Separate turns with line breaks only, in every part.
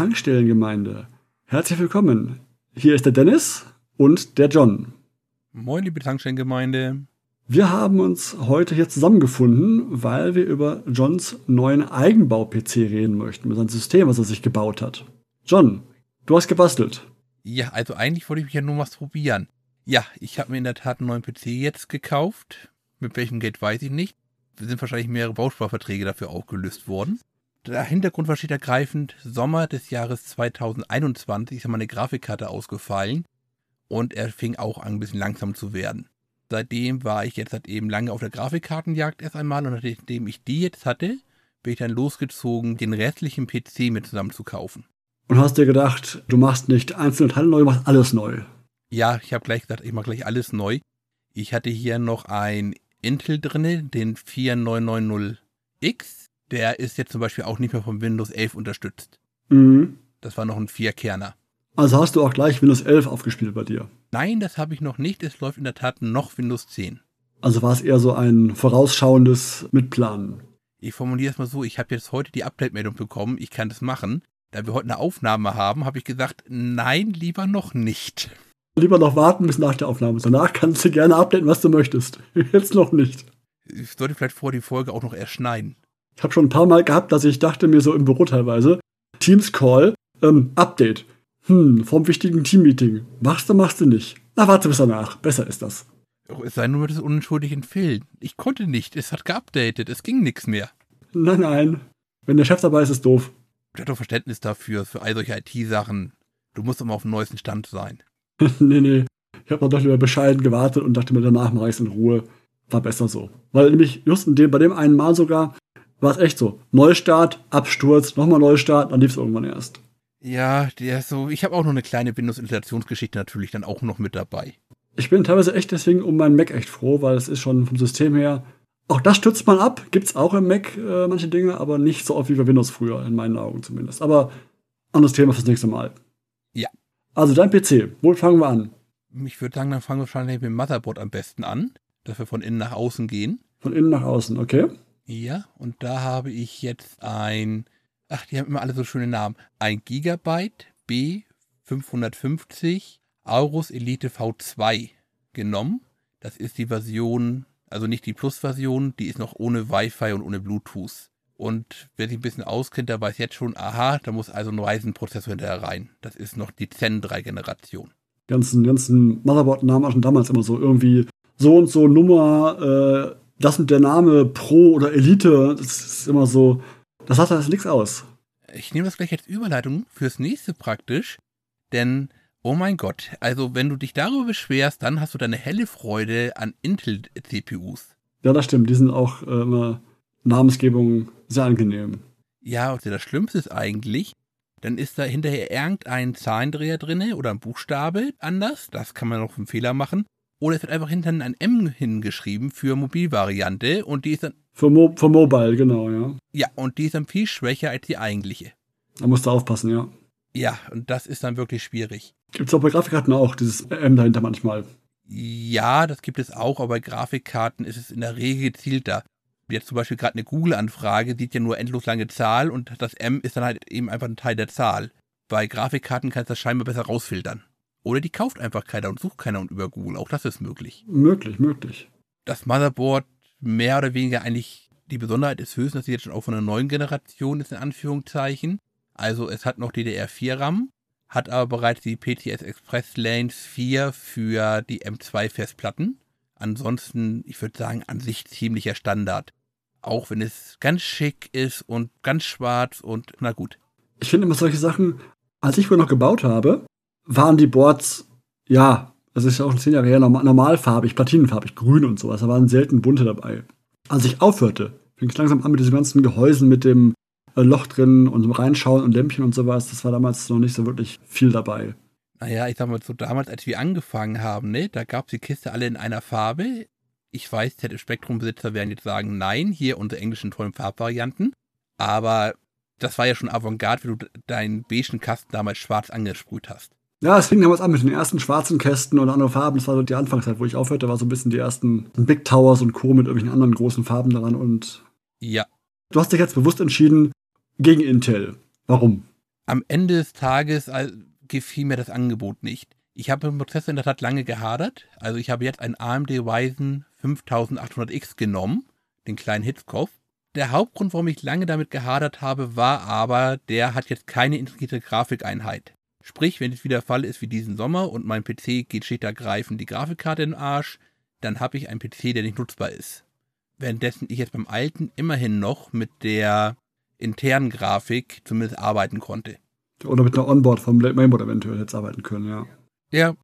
Zankstellengemeinde. Herzlich willkommen. Hier ist der Dennis und der John.
Moin, liebe Tankstellengemeinde.
Wir haben uns heute hier zusammengefunden, weil wir über Johns neuen Eigenbau-PC reden möchten, mit seinem System, was er sich gebaut hat. John, du hast gebastelt.
Ja, also eigentlich wollte ich mich ja nur was probieren. Ja, ich habe mir in der Tat einen neuen PC jetzt gekauft. Mit welchem Geld weiß ich nicht. Es sind wahrscheinlich mehrere Bausparverträge dafür aufgelöst worden der Hintergrund war steht ergreifend, Sommer des Jahres 2021 ist meine Grafikkarte ausgefallen und er fing auch an, ein bisschen langsam zu werden. Seitdem war ich jetzt halt eben lange auf der Grafikkartenjagd erst einmal und nachdem ich die jetzt hatte, bin ich dann losgezogen, den restlichen PC mit zusammen zu kaufen.
Und hast dir gedacht, du machst nicht einzelne Teile neu, du machst alles neu.
Ja, ich habe gleich gesagt, ich mache gleich alles neu. Ich hatte hier noch ein Intel drinne, den 4990X der ist jetzt zum Beispiel auch nicht mehr von Windows 11 unterstützt. Mhm. Das war noch ein Vierkerner.
Also hast du auch gleich Windows 11 aufgespielt bei dir?
Nein, das habe ich noch nicht. Es läuft in der Tat noch Windows 10.
Also war es eher so ein vorausschauendes Mitplanen?
Ich formuliere es mal so, ich habe jetzt heute die Update-Meldung bekommen, ich kann das machen. Da wir heute eine Aufnahme haben, habe ich gesagt, nein, lieber noch nicht.
Lieber noch warten bis nach der Aufnahme. Danach kannst du gerne updaten, was du möchtest. Jetzt noch nicht.
Ich sollte vielleicht vor die Folge auch noch erschneiden.
Ich habe schon ein paar Mal gehabt, dass ich dachte mir so im Büro teilweise, Teams Call, ähm, Update. Hm, vom wichtigen Teammeeting. Machst du, machst du nicht. Na, warte bis danach. Besser ist das.
Es sei nur des unentschuldigen Fehlen. Ich konnte nicht. Es hat geupdatet. Es ging nichts mehr.
Nein, nein. Wenn der Chef dabei ist, ist doof.
Ich hatte doch Verständnis dafür, für all solche IT-Sachen. Du musst immer auf dem neuesten Stand sein.
nee, nee. Ich habe doch lieber bescheiden gewartet und dachte mir, danach mache ich es in Ruhe. War besser so. Weil nämlich just in dem, bei dem einen Mal sogar, war es echt so. Neustart, Absturz, nochmal Neustart, dann lief es irgendwann erst.
Ja, der so, ich habe auch noch eine kleine Windows-Installationsgeschichte natürlich dann auch noch mit dabei.
Ich bin teilweise echt deswegen um meinen Mac echt froh, weil es ist schon vom System her. Auch das stützt man ab, gibt's auch im Mac äh, manche Dinge, aber nicht so oft wie bei Windows früher, in meinen Augen zumindest. Aber anderes Thema fürs nächste Mal.
Ja.
Also dein PC, wo fangen wir an?
Ich würde sagen, dann fangen wir wahrscheinlich mit dem Motherboard am besten an, dass wir von innen nach außen gehen.
Von innen nach außen, okay.
Ja, und da habe ich jetzt ein, ach, die haben immer alle so schöne Namen, ein Gigabyte B550 Aorus Elite V2 genommen. Das ist die Version, also nicht die Plus-Version, die ist noch ohne Wi-Fi und ohne Bluetooth. Und wer sich ein bisschen auskennt, der weiß jetzt schon, aha, da muss also ein Ryzen-Prozessor hinterher rein. Das ist noch die Zen 3-Generation.
Die ganzen, ganzen Motherboard-Namen schon damals immer so irgendwie so und so Nummer, äh, das mit der Name Pro oder Elite, das ist immer so, das sagt alles nichts aus.
Ich nehme das gleich als Überleitung fürs nächste praktisch, denn, oh mein Gott, also wenn du dich darüber beschwerst, dann hast du deine helle Freude an Intel-CPUs.
Ja, das stimmt, die sind auch äh, immer Namensgebung sehr angenehm.
Ja, und das Schlimmste ist eigentlich, dann ist da hinterher irgendein Zahlendreher drinne oder ein Buchstabe anders, das kann man noch einen Fehler machen. Oder es wird einfach hinter ein M hingeschrieben für Mobilvariante und die ist dann.
Für, Mo für Mobile, genau, ja.
Ja, und die ist dann viel schwächer als die eigentliche.
Da musst du aufpassen, ja.
Ja, und das ist dann wirklich schwierig.
Gibt es auch bei Grafikkarten auch, dieses M dahinter manchmal?
Ja, das gibt es auch, aber bei Grafikkarten ist es in der Regel gezielter. Jetzt zum Beispiel gerade eine Google-Anfrage sieht ja nur endlos lange Zahl und das M ist dann halt eben einfach ein Teil der Zahl. Bei Grafikkarten kannst du das scheinbar besser rausfiltern. Oder die kauft einfach keiner und sucht keiner über Google. Auch das ist möglich.
Möglich, möglich.
Das Motherboard mehr oder weniger eigentlich die Besonderheit ist höchstens, dass sie jetzt schon auch von einer neuen Generation ist, in Anführungszeichen. Also es hat noch DDR4 RAM, hat aber bereits die PTS Express Lanes 4 für die M2 Festplatten. Ansonsten, ich würde sagen, an sich ziemlicher Standard. Auch wenn es ganz schick ist und ganz schwarz und na gut.
Ich finde immer solche Sachen, als ich wohl noch gebaut habe, waren die Boards, ja, das ist ja auch zehn Jahre her, normalfarbig, platinenfarbig, grün und sowas. Da waren selten bunte dabei. Als ich aufhörte, fing es langsam an mit diesen ganzen Gehäusen mit dem äh, Loch drin und Reinschauen und Lämpchen und sowas. Das war damals noch nicht so wirklich viel dabei.
Naja, ich sag mal so, damals, als wir angefangen haben, ne, da gab es die Kiste alle in einer Farbe. Ich weiß, ZF-Spektrum-Besitzer werden jetzt sagen, nein, hier unsere englischen tollen Farbvarianten. Aber das war ja schon Avantgarde, wie du deinen beigen Kasten damals schwarz angesprüht hast.
Ja, es fing damals an mit den ersten schwarzen Kästen und anderen Farben. Das war so die Anfangszeit, wo ich aufhörte, war so ein bisschen die ersten Big Towers und Co. mit irgendwelchen anderen großen Farben daran und.
Ja.
Du hast dich jetzt bewusst entschieden gegen Intel. Warum?
Am Ende des Tages äh, gefiel mir das Angebot nicht. Ich habe im Prozessor in der Tat lange gehadert. Also ich habe jetzt einen AMD Ryzen 5800X genommen, den kleinen Hitzkopf. Der Hauptgrund, warum ich lange damit gehadert habe, war aber, der hat jetzt keine integrierte Grafikeinheit. Sprich, wenn es wieder der Fall ist wie diesen Sommer und mein PC geht schlicht ergreifend die Grafikkarte in den Arsch, dann habe ich einen PC, der nicht nutzbar ist. Währenddessen ich jetzt beim alten immerhin noch mit der internen Grafik zumindest arbeiten konnte.
Oder mit einer Onboard vom Mainboard eventuell jetzt arbeiten können, ja.
Ja,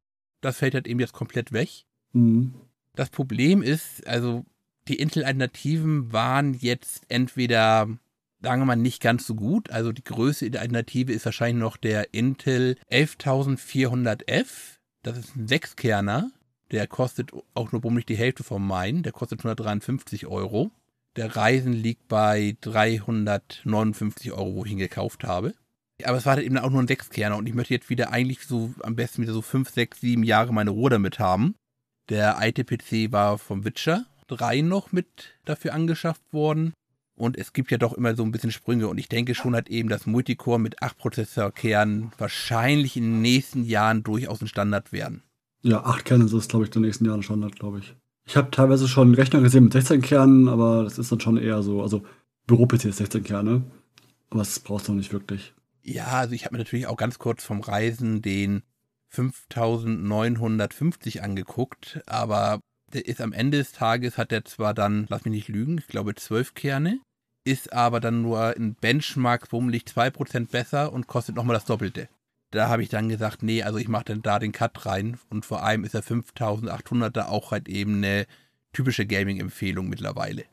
das fällt halt eben jetzt komplett weg. Mhm. Das Problem ist, also die Intel-Alternativen waren jetzt entweder, sagen wir mal, nicht ganz so gut. Also die größte Alternative ist wahrscheinlich noch der Intel 11400F. Das ist ein Sechskerner. Der kostet auch nur bummelig die Hälfte vom meinen. Der kostet 153 Euro. Der Reisen liegt bei 359 Euro, wo ich ihn gekauft habe. Aber es war halt eben auch nur ein Sechskerner und ich möchte jetzt wieder eigentlich so am besten wieder so fünf, sechs, sieben Jahre meine Ruhe damit haben. Der alte PC war vom Witcher 3 noch mit dafür angeschafft worden. Und es gibt ja doch immer so ein bisschen Sprünge. Und ich denke schon halt eben, dass Multicore mit 8 Prozessorkernen wahrscheinlich in den nächsten Jahren durchaus ein Standard werden.
Ja, 8 Kerne ist es, glaube ich, in den nächsten Jahren Standard, glaube ich. Ich habe teilweise schon Rechner gesehen mit 16 Kernen, aber das ist dann schon eher so. Also Büro-PC ist 16 Kerne. Aber das brauchst du noch nicht wirklich.
Ja, also ich habe mir natürlich auch ganz kurz vom Reisen den 5950 angeguckt, aber der ist am Ende des Tages, hat er zwar dann, lass mich nicht lügen, ich glaube 12 Kerne, ist aber dann nur in Benchmark bummelig 2% besser und kostet nochmal das Doppelte. Da habe ich dann gesagt, nee, also ich mache dann da den Cut rein und vor allem ist der 5800er auch halt eben eine typische Gaming-Empfehlung mittlerweile.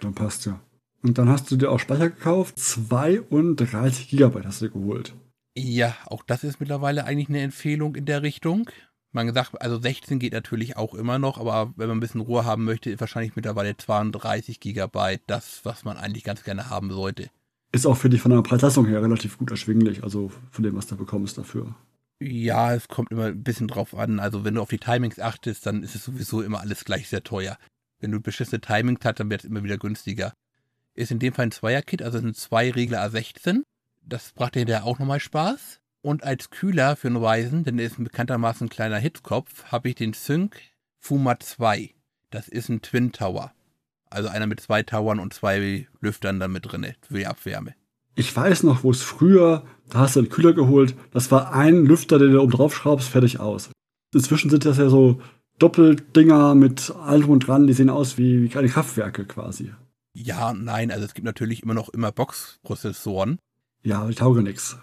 Dann passt ja. Und dann hast du dir auch Speicher gekauft. 32 Gigabyte hast du dir geholt.
Ja, auch das ist mittlerweile eigentlich eine Empfehlung in der Richtung. Man gesagt, also 16 geht natürlich auch immer noch, aber wenn man ein bisschen Ruhe haben möchte, ist wahrscheinlich mittlerweile 32 Gigabyte das, was man eigentlich ganz gerne haben sollte.
Ist auch für dich von der Preisleistung her relativ gut erschwinglich, also von dem, was du bekommst dafür.
Ja, es kommt immer ein bisschen drauf an. Also wenn du auf die Timings achtest, dann ist es sowieso immer alles gleich sehr teuer. Wenn du beschissene Timings hast, dann wird es immer wieder günstiger. Ist in dem Fall ein Zweier-Kit, also sind zwei Regler A16. Das brachte hinterher auch nochmal Spaß. Und als Kühler für einen Ryzen, denn der ist bekanntermaßen ein kleiner Hitzkopf, habe ich den Sync Fuma 2. Das ist ein Twin Tower. Also einer mit zwei Towern und zwei Lüftern dann mit drin für die Abwärme.
Ich weiß noch, wo es früher, da hast du einen Kühler geholt, das war ein Lüfter, den du oben drauf schraubst, fertig aus. Inzwischen sind das ja so Doppeldinger mit allem und dran, die sehen aus wie, wie kleine Kraftwerke quasi.
Ja, nein, also es gibt natürlich immer noch immer Box-Prozessoren.
Ja, die taugen nichts.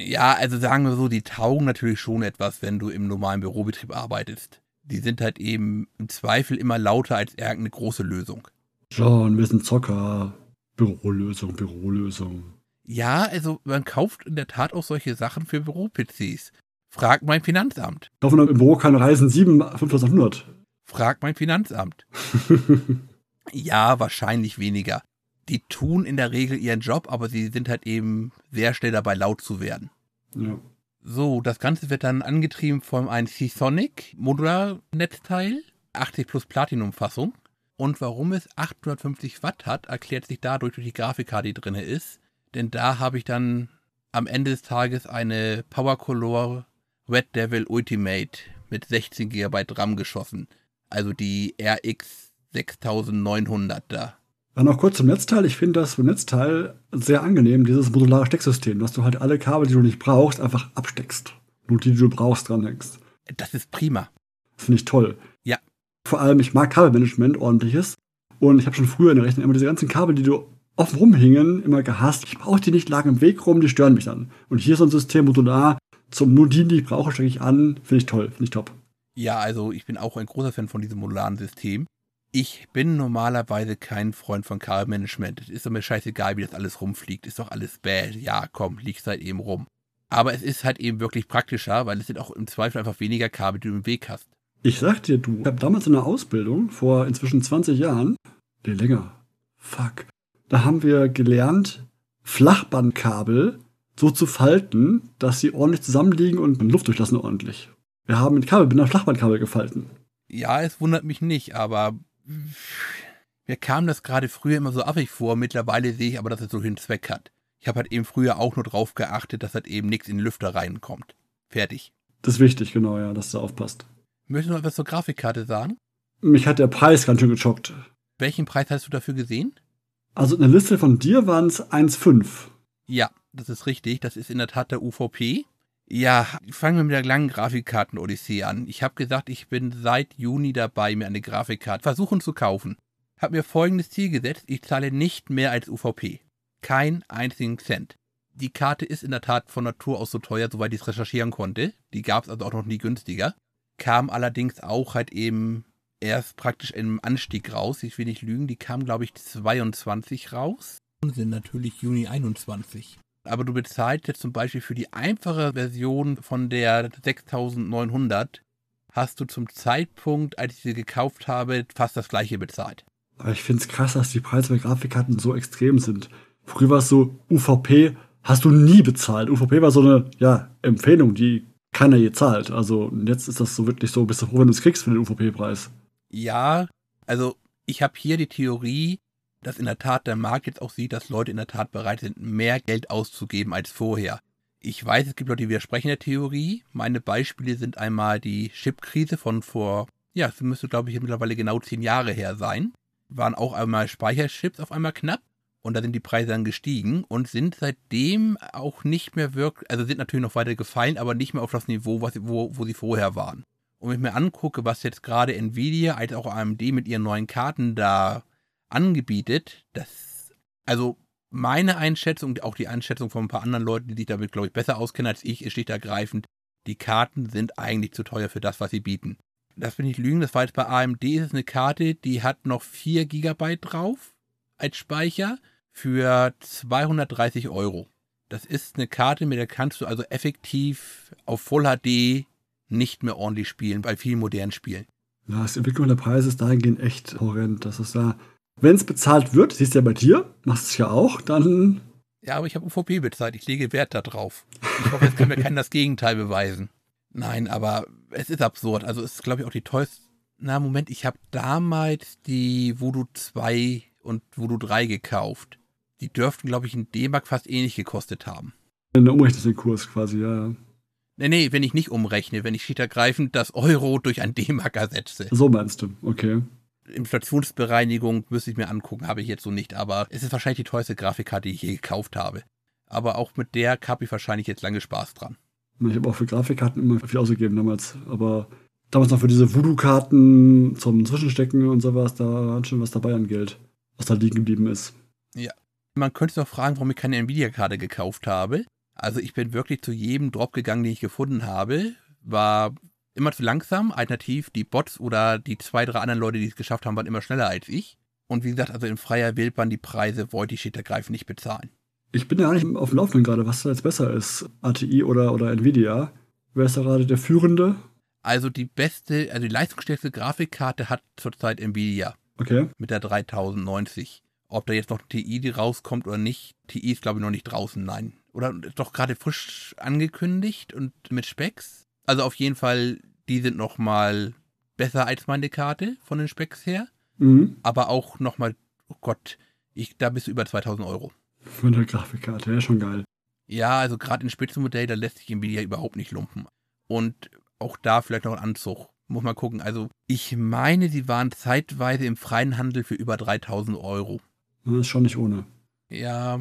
Ja, also sagen wir so, die taugen natürlich schon etwas, wenn du im normalen Bürobetrieb arbeitest. Die sind halt eben im Zweifel immer lauter als irgendeine große Lösung.
John, wir sind Zocker. Bürolösung, Bürolösung.
Ja, also man kauft in der Tat auch solche Sachen für Büro-PCs. Frag mein Finanzamt.
Kaufen im Büro keine Reisen 7 5100.
Frag mein Finanzamt. Ja, wahrscheinlich weniger. Die tun in der Regel ihren Job, aber sie sind halt eben sehr schnell dabei, laut zu werden. Ja. So, das Ganze wird dann angetrieben von einem Seasonic Modular-Netzteil, 80 plus Platinum-Fassung. Und warum es 850 Watt hat, erklärt sich dadurch durch die Grafikkarte, die drin ist. Denn da habe ich dann am Ende des Tages eine PowerColor Red Devil Ultimate mit 16 GB RAM geschossen. Also die RX 6900 da.
Dann noch kurz zum Netzteil. Ich finde das Netzteil sehr angenehm, dieses modulare Stecksystem, dass du halt alle Kabel, die du nicht brauchst, einfach absteckst. Nur die, die du brauchst, dranhängst.
Das ist prima.
Das finde ich toll.
Ja.
Vor allem, ich mag Kabelmanagement, ordentliches. Und ich habe schon früher in der Rechnung immer diese ganzen Kabel, die du offen rumhingen, immer gehasst. Ich brauche die nicht, lagen im Weg rum, die stören mich dann. Und hier ist so ein System modular, zum nur die, die ich brauche, stecke ich an. Finde ich toll, finde ich top.
Ja, also ich bin auch ein großer Fan von diesem modularen System. Ich bin normalerweise kein Freund von Kabelmanagement. Es ist doch mir scheißegal, wie das alles rumfliegt. Ist doch alles bad. Ja, komm, liegt halt eben rum. Aber es ist halt eben wirklich praktischer, weil es sind auch im Zweifel einfach weniger Kabel, die du im Weg hast.
Ich sag dir, du, ich habe damals in der Ausbildung, vor inzwischen 20 Jahren, nee, länger, fuck, da haben wir gelernt, Flachbandkabel so zu falten, dass sie ordentlich zusammenliegen und Luft durchlassen ordentlich. Wir haben mit Kabelbinder Flachbandkabel gefalten.
Ja, es wundert mich nicht, aber mir kam das gerade früher immer so affig vor. Mittlerweile sehe ich aber, dass es so einen Zweck hat. Ich habe halt eben früher auch nur drauf geachtet, dass halt eben nichts in den Lüfter reinkommt. Fertig.
Das ist wichtig, genau, ja, dass du aufpasst.
Möchtest du noch etwas zur Grafikkarte sagen?
Mich hat der Preis ganz schön geschockt.
Welchen Preis hast du dafür gesehen?
Also in der Liste von dir waren es 1,5.
Ja, das ist richtig. Das ist in der Tat der UVP. Ja, fangen wir mit der langen Grafikkarten-Odyssee an. Ich habe gesagt, ich bin seit Juni dabei, mir eine Grafikkarte versuchen zu kaufen. Hab mir folgendes Ziel gesetzt, ich zahle nicht mehr als UVP. Kein einzigen Cent. Die Karte ist in der Tat von Natur aus so teuer, soweit ich es recherchieren konnte. Die gab es also auch noch nie günstiger. Kam allerdings auch halt eben erst praktisch im Anstieg raus. Ich will nicht lügen, die kam, glaube ich, 22 raus. Und sind natürlich Juni 21. Aber du bezahlst jetzt zum Beispiel für die einfache Version von der 6900 hast du zum Zeitpunkt, als ich sie gekauft habe, fast das gleiche bezahlt.
Aber ich finde es krass, dass die Preise bei Grafikkarten so extrem sind. Früher war es so, UVP hast du nie bezahlt. UVP war so eine ja, Empfehlung, die keiner je zahlt. Also jetzt ist das so wirklich so, bist du froh, wenn du es kriegst für den UVP-Preis.
Ja, also ich habe hier die Theorie, dass in der Tat der Markt jetzt auch sieht, dass Leute in der Tat bereit sind, mehr Geld auszugeben als vorher. Ich weiß, es gibt Leute, die widersprechen der Theorie. Meine Beispiele sind einmal die Chip-Krise von vor, ja, es müsste, glaube ich, mittlerweile genau zehn Jahre her sein. Waren auch einmal Speicherchips auf einmal knapp und da sind die Preise dann gestiegen und sind seitdem auch nicht mehr wirklich, also sind natürlich noch weiter gefallen, aber nicht mehr auf das Niveau, was, wo, wo sie vorher waren. Und wenn ich mir angucke, was jetzt gerade Nvidia als auch AMD mit ihren neuen Karten da angebietet, das, also meine Einschätzung, auch die Einschätzung von ein paar anderen Leuten, die sich damit, glaube ich, besser auskennen als ich, ist schlicht ergreifend, die Karten sind eigentlich zu teuer für das, was sie bieten. Das will ich lügen, das war jetzt bei AMD, ist es eine Karte, die hat noch 4 GB drauf als Speicher für 230 Euro. Das ist eine Karte, mit der kannst du also effektiv auf Full HD nicht mehr ordentlich spielen, bei vielen modernen Spielen.
Ja, das Entwicklung der Preise ist dahingehend echt horrend. Das ist da, wenn es bezahlt wird, siehst du ja bei dir, machst es ja auch, dann.
Ja, aber ich habe UVP bezahlt, ich lege Wert darauf. Ich hoffe, jetzt kann mir keiner das Gegenteil beweisen. Nein, aber es ist absurd. Also es ist, glaube ich, auch die teuerste. Na, Moment, ich habe damals die Voodoo 2 und Voodoo 3 gekauft. Die dürften, glaube ich, in D-Mark fast ähnlich gekostet haben.
Wenn du umrechnest den Kurs quasi, ja, ja.
Nee, nee, wenn ich nicht umrechne, wenn ich schlicht ergreifend das Euro durch ein D-Mark ersetze.
So meinst du, okay.
Inflationsbereinigung müsste ich mir angucken, habe ich jetzt so nicht, aber es ist wahrscheinlich die teuerste Grafikkarte, die ich je gekauft habe. Aber auch mit der habe ich wahrscheinlich jetzt lange Spaß dran.
Ich habe auch für Grafikkarten immer viel ausgegeben damals, aber damals noch für diese Voodoo-Karten zum Zwischenstecken und sowas, da war schon was dabei an Geld, was da liegen geblieben ist.
Ja. Man könnte sich auch fragen, warum ich keine Nvidia-Karte gekauft habe. Also ich bin wirklich zu jedem Drop gegangen, den ich gefunden habe. War immer zu langsam. Alternativ die Bots oder die zwei, drei anderen Leute, die es geschafft haben, waren immer schneller als ich. Und wie gesagt, also in freier Wildbahn die Preise wollte ich ergreifend nicht bezahlen.
Ich bin ja nicht auf dem Laufenden gerade, was da jetzt besser ist. ATI oder, oder Nvidia. Wer ist da gerade der Führende?
Also die beste, also die leistungsstärkste Grafikkarte hat zurzeit Nvidia.
Okay.
Mit der 3090. Ob da jetzt noch TI die rauskommt oder nicht, TI ist glaube ich noch nicht draußen, nein oder doch gerade frisch angekündigt und mit Specks. Also auf jeden Fall, die sind noch mal besser als meine Karte von den Specks her. Mhm. Aber auch noch mal, oh Gott, ich, da bist du über 2000 Euro.
Von der Grafikkarte, ja, schon geil.
Ja, also gerade im Spitzenmodell, da lässt sich Nvidia überhaupt nicht lumpen. Und auch da vielleicht noch ein Anzug. Muss man gucken. Also ich meine, sie waren zeitweise im freien Handel für über 3000 Euro.
Das ist schon nicht ohne.
Ja,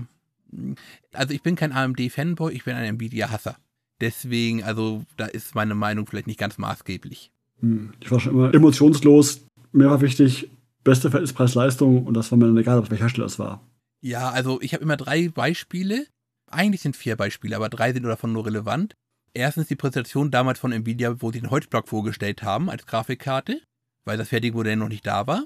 also ich bin kein AMD-Fanboy, ich bin ein Nvidia-Hasser. Deswegen, also da ist meine Meinung vielleicht nicht ganz maßgeblich.
Hm, ich war schon immer emotionslos. Mir war wichtig, beste Verhältnis Preis-Leistung und das war mir dann egal, welcher Hersteller es war.
Ja, also ich habe immer drei Beispiele. Eigentlich sind vier Beispiele, aber drei sind davon nur relevant. Erstens die Präsentation damals von Nvidia, wo sie den Holzblock vorgestellt haben als Grafikkarte, weil das fertige Modell noch nicht da war.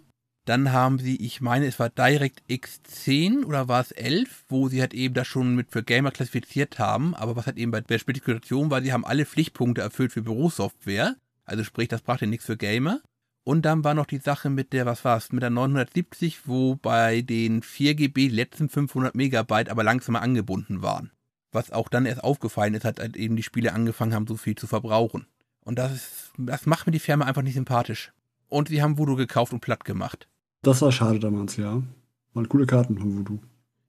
Dann haben sie, ich meine, es war Direct X10 oder war es 11, wo sie halt eben das schon mit für Gamer klassifiziert haben. Aber was halt eben bei der Spezifikation war, sie haben alle Pflichtpunkte erfüllt für Bürosoftware. Also sprich, das brachte nichts für Gamer. Und dann war noch die Sache mit der, was war es, mit der 970, wo bei den 4GB die letzten 500 Megabyte aber langsamer angebunden waren. Was auch dann erst aufgefallen ist, hat halt eben die Spiele angefangen haben, so viel zu verbrauchen. Und das ist, das macht mir die Firma einfach nicht sympathisch. Und sie haben Voodoo gekauft und platt gemacht.
Das war schade damals, ja. Waren coole Karten von Voodoo.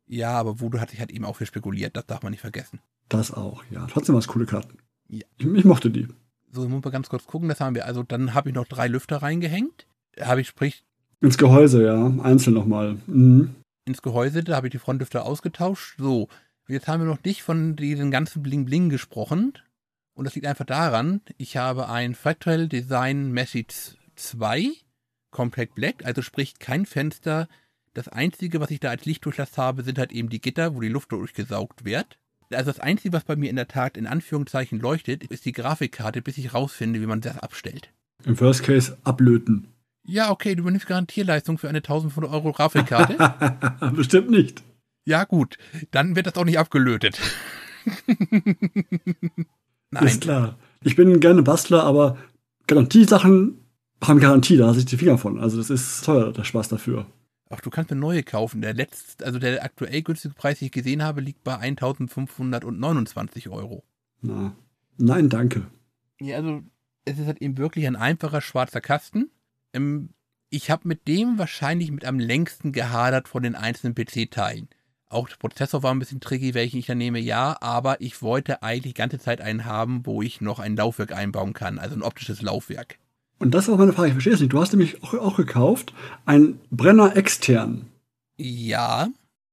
Ja, aber Voodoo hat sich halt eben auch für spekuliert, das darf man nicht vergessen.
Das auch, ja. Trotzdem war es coole Karten.
Ja.
Ich, ich mochte die.
So, muss man ganz kurz gucken, das haben wir. Also dann habe ich noch drei Lüfter reingehängt. Habe ich, sprich,
Ins Gehäuse, ja. Einzeln nochmal. Mhm.
ins Gehäuse, da habe ich die Frontlüfter ausgetauscht. So, jetzt haben wir noch nicht von diesem ganzen Bling Bling gesprochen. Und das liegt einfach daran, ich habe ein Fractal Design Message 2, Compact Black, also sprich kein Fenster. Das Einzige, was ich da als Lichtdurchlass habe, sind halt eben die Gitter, wo die Luft durchgesaugt wird. Also das Einzige, was bei mir in der Tat in Anführungszeichen leuchtet, ist die Grafikkarte, bis ich rausfinde, wie man das abstellt.
Im First Case ablöten.
Ja, okay, du übernimmst Garantierleistung für eine 1500 Euro Grafikkarte.
Bestimmt nicht.
Ja, gut. Dann wird das auch nicht abgelötet. Nein.
Ist klar. Ich bin gerne Bastler, aber Garantiesachen haben Garantie, da lasse ich die Finger von. Also das ist teuer, der Spaß dafür.
Ach, du kannst mir neue kaufen. Der letzte, also der aktuell günstige Preis, den ich gesehen habe, liegt bei 1529 Euro.
Na. Nein, danke.
Ja, also es ist halt eben wirklich ein einfacher schwarzer Kasten. Ähm, ich habe mit dem wahrscheinlich mit am längsten gehadert von den einzelnen PC-Teilen. Auch der Prozessor war ein bisschen tricky, welchen ich da nehme, ja, aber ich wollte eigentlich die ganze Zeit einen haben, wo ich noch ein Laufwerk einbauen kann, also ein optisches Laufwerk.
Und das ist meine Frage, ich verstehe es nicht. Du hast nämlich auch, auch gekauft, ein Brenner extern.
Ja,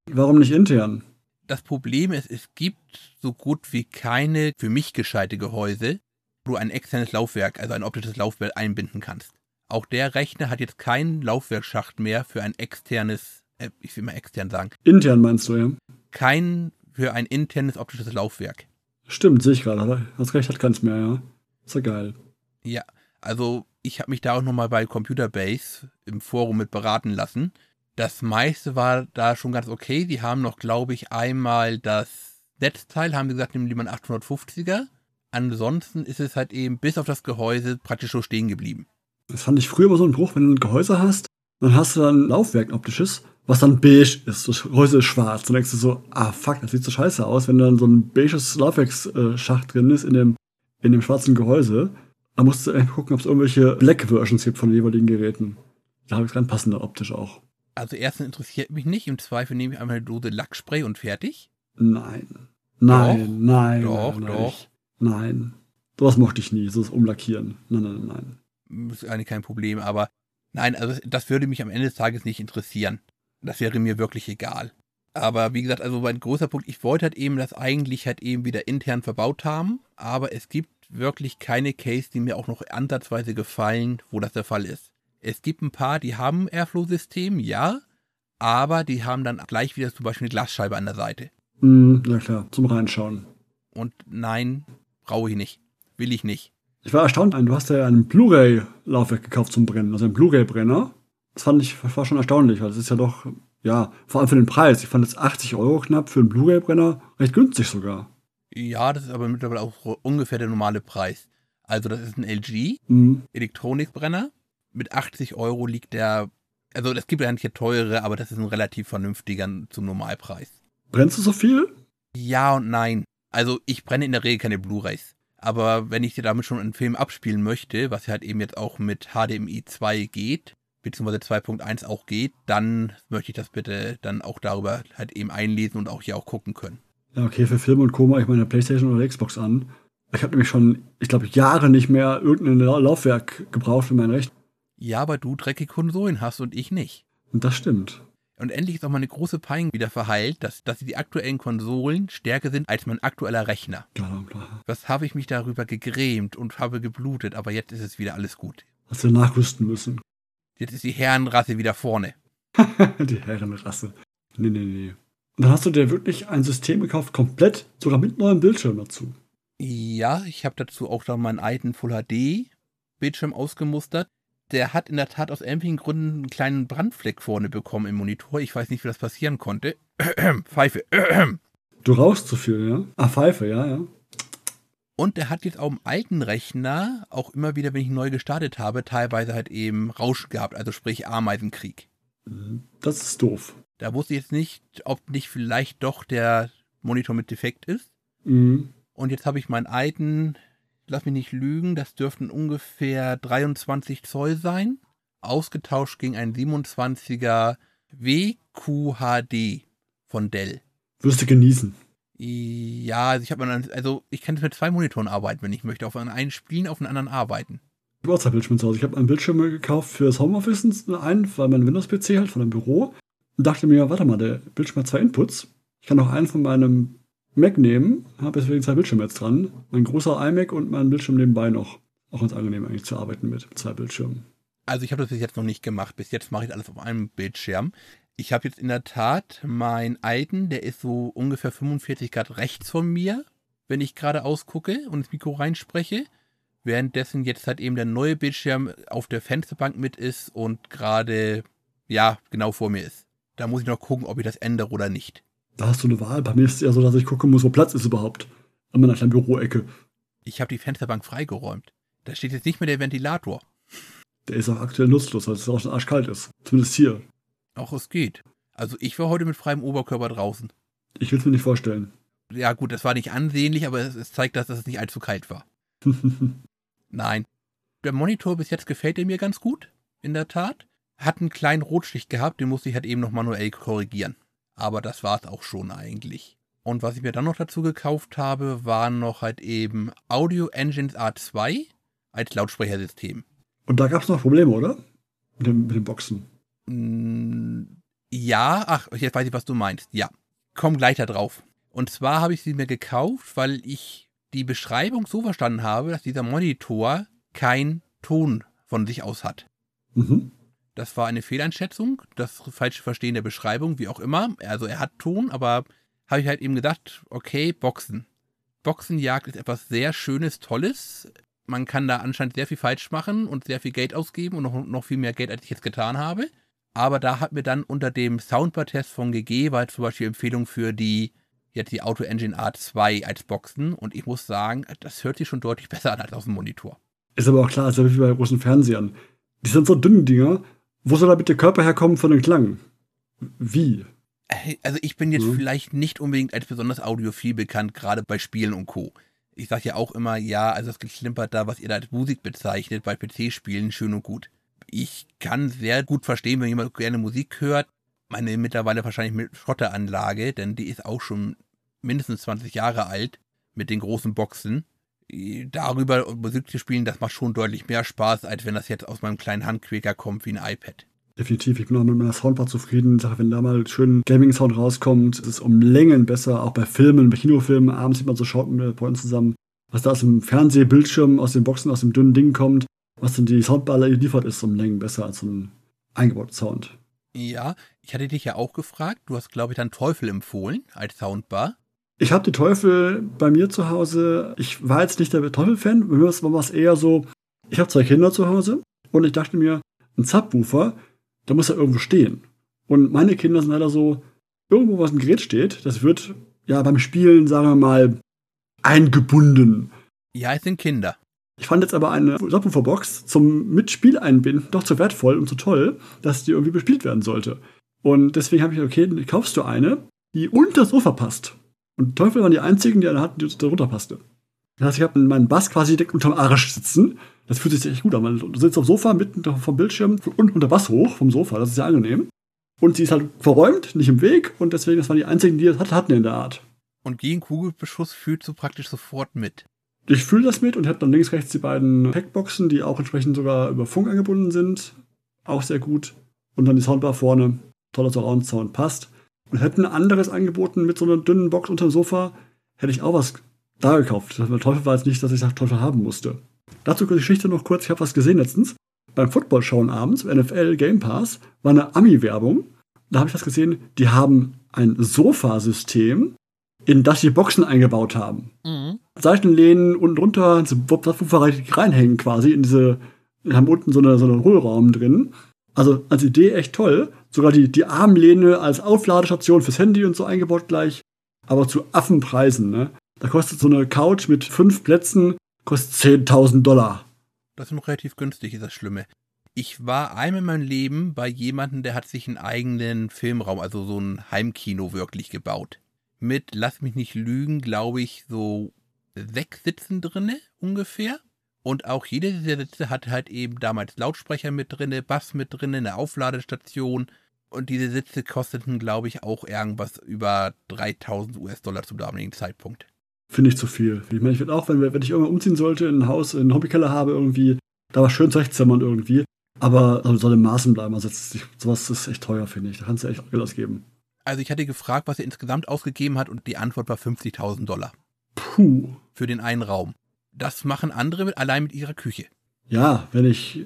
Warum nicht intern?
das Problem ist, es gibt so gut wie keine für mich gescheite Gehäuse, wo du ein externes Laufwerk, also ein optisches Laufwerk einbinden kannst. Auch der Rechner hat jetzt keinen Laufwerksschacht mehr für ein externes, äh, ich will mal extern sagen,
Intern meinst du, ja?
kein für ein internes optisches Laufwerk.
Stimmt, sehe ich gerade. Hast recht, hat keins mehr, ja. Ist ja geil.
Ja, also ich habe mich da auch nochmal bei Computerbase im Forum mit beraten lassen. Das meiste war da schon ganz okay. Die haben noch, glaube ich, einmal das Netzteil, haben gesagt, nehmen lieber einen 850er. Ansonsten ist es halt eben bis auf das Gehäuse praktisch so stehen geblieben.
Das fand ich früher immer so ein Bruch, wenn du ein Gehäuse hast, dann hast du dann ein Laufwerk ein optisches, was dann beige ist. Das Gehäuse ist schwarz. Dann denkst du so, ah fuck, das sieht so scheiße aus, wenn dann so ein beiges Laufwerksschacht drin ist in dem, in dem schwarzen Gehäuse. Du echt gucken, ob es irgendwelche Black-Versions gibt von den jeweiligen Geräten. Da habe ich ganz passende optisch auch.
Also erstens interessiert mich nicht, im Zweifel nehme ich einmal eine Dose Lackspray und fertig.
Nein. Nein,
Doch,
nein.
doch,
nein,
doch.
Nein. Sowas mochte ich nie, so das Umlackieren. Nein, nein, nein.
Ist eigentlich kein Problem, aber nein, also das würde mich am Ende des Tages nicht interessieren. Das wäre mir wirklich egal. Aber wie gesagt, also mein großer Punkt, ich wollte halt eben das eigentlich halt eben wieder intern verbaut haben, aber es gibt wirklich keine Case, die mir auch noch ansatzweise gefallen, wo das der Fall ist. Es gibt ein paar, die haben Airflow-System, ja, aber die haben dann gleich wieder zum Beispiel eine Glasscheibe an der Seite.
Hm, ja klar, zum Reinschauen.
Und nein, brauche ich nicht. Will ich nicht.
Ich war erstaunt, du hast ja einen Blu-ray-Laufwerk gekauft zum Brennen, also einen Blu-ray-Brenner. Das fand ich war schon erstaunlich, weil das ist ja doch, ja, vor allem für den Preis. Ich fand jetzt 80 Euro knapp für einen Blu-ray-Brenner recht günstig sogar.
Ja, das ist aber mittlerweile auch ungefähr der normale Preis. Also das ist ein LG
Hm,
Elektronikbrenner. Mit 80 Euro liegt der, also es gibt ja nicht teure, aber das ist ein relativ vernünftiger zum Normalpreis.
brennst du so viel?
Ja und nein. Also ich brenne in der Regel keine Blu-rays. Aber wenn ich dir damit schon einen Film abspielen möchte, was ja halt eben jetzt auch mit HDMI 2 geht, beziehungsweise 2.1 auch geht, dann möchte ich das bitte dann auch darüber halt eben einlesen und auch hier auch gucken können.
Ja, okay, für Film und Co. mache ich meine Playstation oder Xbox an. Ich habe nämlich schon, ich glaube, Jahre nicht mehr irgendein La- Laufwerk gebraucht für mein Recht.
Ja, aber du dreckige Konsolen hast und ich nicht.
Und das stimmt.
Und endlich ist auch mal eine große Pein wieder verheilt, dass, dass die aktuellen Konsolen stärker sind als mein aktueller Rechner.
Klar, klar.
Was habe ich mich darüber gegrämt und habe geblutet, aber jetzt ist es wieder alles gut.
Hast du nachrüsten müssen.
Jetzt ist die Herrenrasse wieder vorne.
Die Herrenrasse. Nee, nee, nee. Und dann hast du dir wirklich ein System gekauft, komplett, sogar mit neuem Bildschirm dazu.
Ja, ich habe dazu auch dann meinen alten Full HD Bildschirm ausgemustert. Der hat in der Tat aus irgendwelchen Gründen einen kleinen Brandfleck vorne bekommen im Monitor. Ich weiß nicht, wie das passieren konnte. Pfeife.
Du rauchst zu viel, ja? Ah, Pfeife, ja, ja.
Und der hat jetzt auf dem alten Rechner auch immer wieder, wenn ich neu gestartet habe, teilweise halt eben Rauschen gehabt, also sprich Ameisenkrieg.
Mhm. Das ist doof.
Da wusste ich jetzt nicht, ob nicht vielleicht doch der Monitor mit defekt ist.
Mhm.
Und jetzt habe ich meinen alten, lass mich nicht lügen, das dürften ungefähr 23 Zoll sein. Ausgetauscht gegen einen 27er WQHD von Dell.
Wirst du genießen.
Ja, also ich habe also ich kann mit zwei Monitoren arbeiten, wenn ich möchte. Auf einen spielen, auf den anderen arbeiten.
Ich habe auch zwei Bildschirme zu Hause. Ich habe einen Bildschirm gekauft für das Homeoffice, einen, weil mein Windows-PC halt von einem Büro. Und dachte mir, warte mal, der Bildschirm hat zwei Inputs. Ich kann auch einen von meinem Mac nehmen, habe deswegen zwei Bildschirme jetzt dran. Mein großer iMac und mein Bildschirm nebenbei noch. Auch ganz angenehm eigentlich zu arbeiten mit zwei Bildschirmen.
Also ich habe das bis jetzt noch nicht gemacht. Bis jetzt mache ich alles auf einem Bildschirm. Ich habe jetzt in der Tat meinen alten, der ist so ungefähr 45 Grad rechts von mir, wenn ich gerade ausgucke und ins Mikro reinspreche. Währenddessen jetzt halt eben der neue Bildschirm auf der Fensterbank mit ist und gerade, ja, genau vor mir ist. Da muss ich noch gucken, ob ich das ändere oder nicht.
Da hast du eine Wahl. Bei mir ist es eher so, dass ich gucken muss, wo Platz ist überhaupt. An meiner kleinen Büroecke.
Ich habe die Fensterbank freigeräumt. Da steht jetzt nicht mehr der Ventilator.
Der ist auch aktuell nutzlos, weil es auch schon arschkalt ist. Zumindest hier.
Auch es geht. Also ich war heute mit freiem Oberkörper draußen.
Ich will es mir nicht vorstellen.
Ja gut, das war nicht ansehnlich, aber es, es zeigt, dass es nicht allzu kalt war. Nein. Der Monitor bis jetzt gefällt er mir ganz gut, in der Tat hat einen kleinen Rotstich gehabt, den musste ich halt eben noch manuell korrigieren. Aber das war es auch schon eigentlich. Und was ich mir dann noch dazu gekauft habe, waren noch halt eben Audio Engines A2 als Lautsprechersystem.
Und da gab es noch Probleme, oder? Mit den, mit den Boxen.
Mm, ja, ach, jetzt weiß ich, was du meinst. Ja, komm gleich da drauf. Und zwar habe ich sie mir gekauft, weil ich die Beschreibung so verstanden habe, dass dieser Monitor kein Ton von sich aus hat. Mhm. Das war eine Fehleinschätzung, das falsche Verstehen der Beschreibung, wie auch immer. Also er hat Ton, aber habe ich halt eben gedacht, okay, Boxen. Boxenjagd ist etwas sehr Schönes, Tolles. Man kann da anscheinend sehr viel falsch machen und sehr viel Geld ausgeben und noch, noch viel mehr Geld, als ich jetzt getan habe. Aber da hat mir dann unter dem Soundbar-Test von GG war zum Beispiel Empfehlung für die jetzt die Auto Engine A2 als Boxen und ich muss sagen, das hört sich schon deutlich besser an als aus dem Monitor.
Ist aber auch klar, ist ja wie bei großen Fernsehern. Die sind so dünne Dinger, wo soll da bitte Körper herkommen von den Klang? Wie?
Also ich bin jetzt mhm. vielleicht nicht unbedingt als besonders audiophil bekannt, gerade bei Spielen und Co. Ich sage ja auch immer, ja, also das Geklimpert da, was ihr da als Musik bezeichnet, bei PC-Spielen, schön und gut. Ich kann sehr gut verstehen, wenn jemand gerne Musik hört. Meine mittlerweile wahrscheinlich mit Schotteranlage, denn die ist auch schon mindestens 20 Jahre alt, mit den großen Boxen. Darüber Musik zu spielen, das macht schon deutlich mehr Spaß, als wenn das jetzt aus meinem kleinen Handquäker kommt wie ein iPad.
Definitiv, ich bin auch mit meiner Soundbar zufrieden. Ich sage, wenn da mal schön Gaming-Sound rauskommt, ist es um Längen besser, auch bei Filmen, bei Kinofilmen. Abends sieht man so Schauten mit Freunden zusammen. Was da aus dem Fernsehbildschirm, aus den Boxen, aus dem dünnen Ding kommt, was denn die Soundbar liefert, ist um Längen besser als so ein eingebauter Sound.
Ja, ich hatte dich ja auch gefragt. Du hast, glaube ich, dann Teufel empfohlen als Soundbar.
Ich habe die Teufel bei mir zu Hause. Ich war jetzt nicht der Teufel-Fan. Bei mir war es eher so, ich habe zwei Kinder zu Hause und ich dachte mir, ein Subwoofer, da muss ja irgendwo stehen. Und meine Kinder sind leider so, irgendwo was ein Gerät steht, das wird ja beim Spielen, sagen wir mal, eingebunden.
Ja, es sind Kinder.
Ich fand jetzt aber eine Subwoofer-Box zum Mitspiel einbinden doch zu wertvoll und zu toll, dass die irgendwie bespielt werden sollte. Und deswegen habe ich okay, kaufst du eine, die unter das Sofa passt. Und Teufel waren die einzigen, die eine hatten, die da runterpasste. Das heißt, ich habe meinen Bass quasi direkt unterm Arsch sitzen. Das fühlt sich echt gut an. Du sitzt auf dem Sofa mitten vom Bildschirm und unter Bass hoch vom Sofa. Das ist sehr angenehm. Und sie ist halt verräumt, nicht im Weg. Und deswegen, das waren die einzigen, die das hatten in der Art.
Und gegen Kugelbeschuss fühlst du praktisch sofort mit.
Ich fühle das mit und habe dann links, rechts die beiden Packboxen, die auch entsprechend sogar über Funk angebunden sind. Auch sehr gut. Und dann die Soundbar vorne. Toller Surround-Sound passt und hätten ein anderes angeboten mit so einer dünnen Box unter dem Sofa, hätte ich auch was da gekauft. Der Teufel war jetzt nicht, dass ich das Teufel haben musste. Dazu die Geschichte noch kurz. Ich habe was gesehen letztens. Beim Football-Schauen abends, NFL Game Pass, war eine Ami-Werbung. Da habe ich was gesehen. Die haben ein Sofasystem, in das die Boxen eingebaut haben. Mhm. Seitenlehnen unten drunter, Subwoofer reinhängen quasi in diese, haben unten so, eine, so einen Hohlraum drin. Also als Idee echt toll. Sogar die, die Armlehne als Aufladestation fürs Handy und so eingebaut gleich. Aber zu Affenpreisen, ne? Da kostet so eine Couch mit fünf Plätzen, kostet 10.000 Dollar.
Das ist noch relativ günstig, ist das Schlimme. Ich war einmal in meinem Leben bei jemandem, der hat sich einen eigenen Filmraum, also so ein Heimkino wirklich gebaut. Mit, lass mich nicht lügen, glaube ich, so sechs Sitzen drinne ungefähr. Und auch jede dieser Sitze hatte halt eben damals Lautsprecher mit drinne, Bass mit drinne, eine Aufladestation. Und diese Sitze kosteten, glaube ich, auch irgendwas über 3000 US-Dollar zum damaligen Zeitpunkt.
Finde ich zu viel. Ich meine, ich würde auch, wenn, wenn ich irgendwann umziehen sollte, in ein Haus, in einen Hobbykeller habe, irgendwie, da war schön zurechtzimmern irgendwie. Aber soll im Maßen bleiben. Also sowas ist echt teuer, finde ich. Da kannst du echt Geld ausgeben.
Also ich hatte gefragt, was er insgesamt ausgegeben hat und die Antwort war 50.000 Dollar.
Puh.
Für den einen Raum. Das machen andere mit, allein mit ihrer Küche.
Ja, wenn ich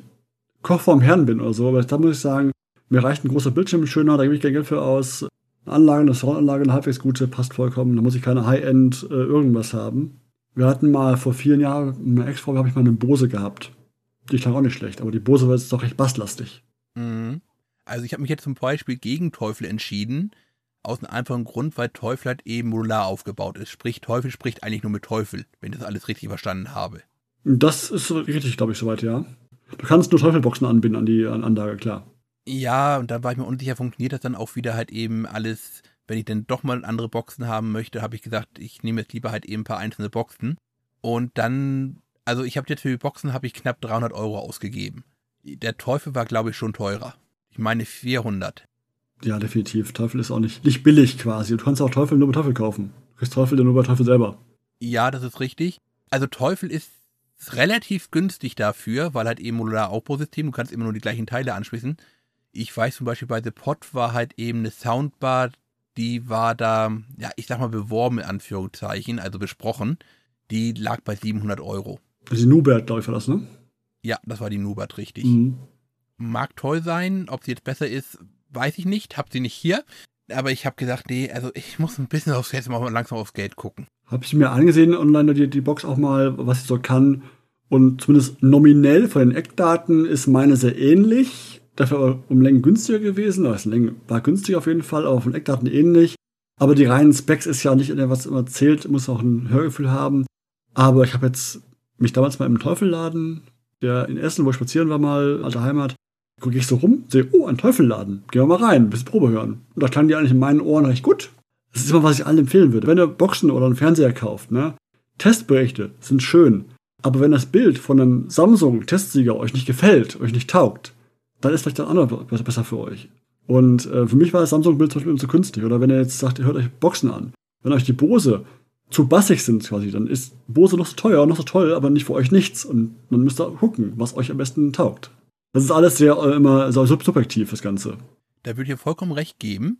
Koch vorm Herrn bin oder so, aber da muss ich sagen, mir reicht ein großer Bildschirm schöner, da gebe ich kein Geld für aus. Eine Anlage, eine Soundanlage, eine halbwegs gute, passt vollkommen. Da muss ich keine High-End äh, irgendwas haben. Wir hatten mal vor vielen Jahren, meiner Ex-Frau, habe ich mal eine Bose gehabt. Die klang auch nicht schlecht, aber die Bose war jetzt doch recht basslastig.
Mhm. Also ich habe mich jetzt zum Beispiel gegen Teufel entschieden, aus einem einfachen Grund, weil Teufel halt eben modular aufgebaut ist. Sprich, Teufel spricht eigentlich nur mit Teufel, wenn ich das alles richtig verstanden habe.
Das ist richtig, glaube ich, soweit, ja. Du kannst nur Teufelboxen anbinden an die Anlage, klar.
Ja, und da war ich mir unsicher, funktioniert das dann auch wieder halt eben alles, wenn ich denn doch mal andere Boxen haben möchte, habe ich gesagt, ich nehme jetzt lieber halt eben ein paar einzelne Boxen. Und dann, also ich habe jetzt für die Boxen habe ich knapp 300 Euro ausgegeben. Der Teufel war, glaube ich, schon teurer. Ich meine 400.
Ja, definitiv. Teufel ist auch nicht, nicht billig quasi. Du kannst auch Teufel nur bei Teufel kaufen. Du kriegst Teufel nur bei Teufel selber.
Ja, das ist richtig. Also Teufel ist relativ günstig dafür, weil halt eben modular Aufbausystem, du kannst immer nur die gleichen Teile anschließen. Ich weiß zum Beispiel bei The Pod war halt eben eine Soundbar, die war da, ja, ich sag mal beworben in Anführungszeichen, also besprochen. Die lag bei 700 Euro.
Ist die Nubert, glaube ich, war das, ne?
Ja, das war die Nubert, richtig. Mhm. Mag toll sein, ob sie jetzt besser ist, weiß ich nicht, hab sie nicht hier. Aber ich habe gesagt, nee, also ich muss ein bisschen aufs jetzt mal langsam aufs Geld gucken.
Habe ich mir angesehen online die, die Box auch mal, was sie so kann. Und zumindest nominell von den Eckdaten ist meine sehr ähnlich. Dafür aber um Längen günstiger gewesen. Also Längen war günstiger auf jeden Fall, aber von Eckdaten ähnlich. Aber die reinen Specs ist ja nicht, was immer zählt, muss auch ein Hörgefühl haben. Aber ich habe jetzt mich damals mal im Teufelladen, der in Essen, wo ich spazieren war, mal, alte Heimat, gucke ich so rum, sehe, oh, ein Teufelladen. Gehen wir mal rein, ein bisschen Probe hören. Und da klang die eigentlich in meinen Ohren recht gut. Das ist immer, was ich allen empfehlen würde. Wenn ihr Boxen oder einen Fernseher kauft, ne, Testberichte sind schön. Aber wenn das Bild von einem Samsung-Testsieger euch nicht gefällt, euch nicht taugt, dann ist vielleicht ein anderer besser für euch. Und äh, für mich war das Samsung-Bild zum Beispiel zu künstlich. Oder wenn ihr jetzt sagt, ihr hört euch Boxen an, wenn euch die Bose zu bassig sind quasi, dann ist Bose noch so teuer, noch so toll, aber nicht für euch nichts. Und dann müsst ihr gucken, was euch am besten taugt. Das ist alles sehr äh, immer so subjektiv, das Ganze.
Da würde ich vollkommen recht geben.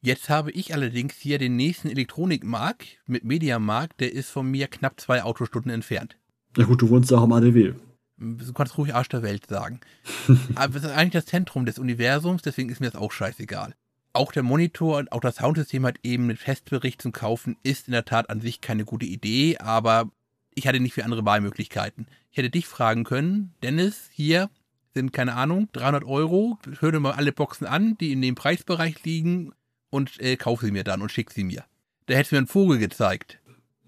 Jetzt habe ich allerdings hier den nächsten Elektronikmarkt mit Mediamarkt, der ist von mir knapp zwei Autostunden entfernt.
Ja gut, du wohnst ja auch am ADW.
Du kannst ruhig Arsch der Welt sagen. Aber es ist eigentlich das Zentrum des Universums, deswegen ist mir das auch scheißegal. Auch der Monitor und auch das Soundsystem hat eben mit Festbericht zum Kaufen ist in der Tat an sich keine gute Idee, aber ich hatte nicht viel andere Wahlmöglichkeiten. Ich hätte dich fragen können, Dennis, hier, sind, keine Ahnung, 300 Euro. Hör dir mal alle Boxen an, die in dem Preisbereich liegen und äh, kauf sie mir dann und schick sie mir. Da hättest du mir einen Vogel gezeigt.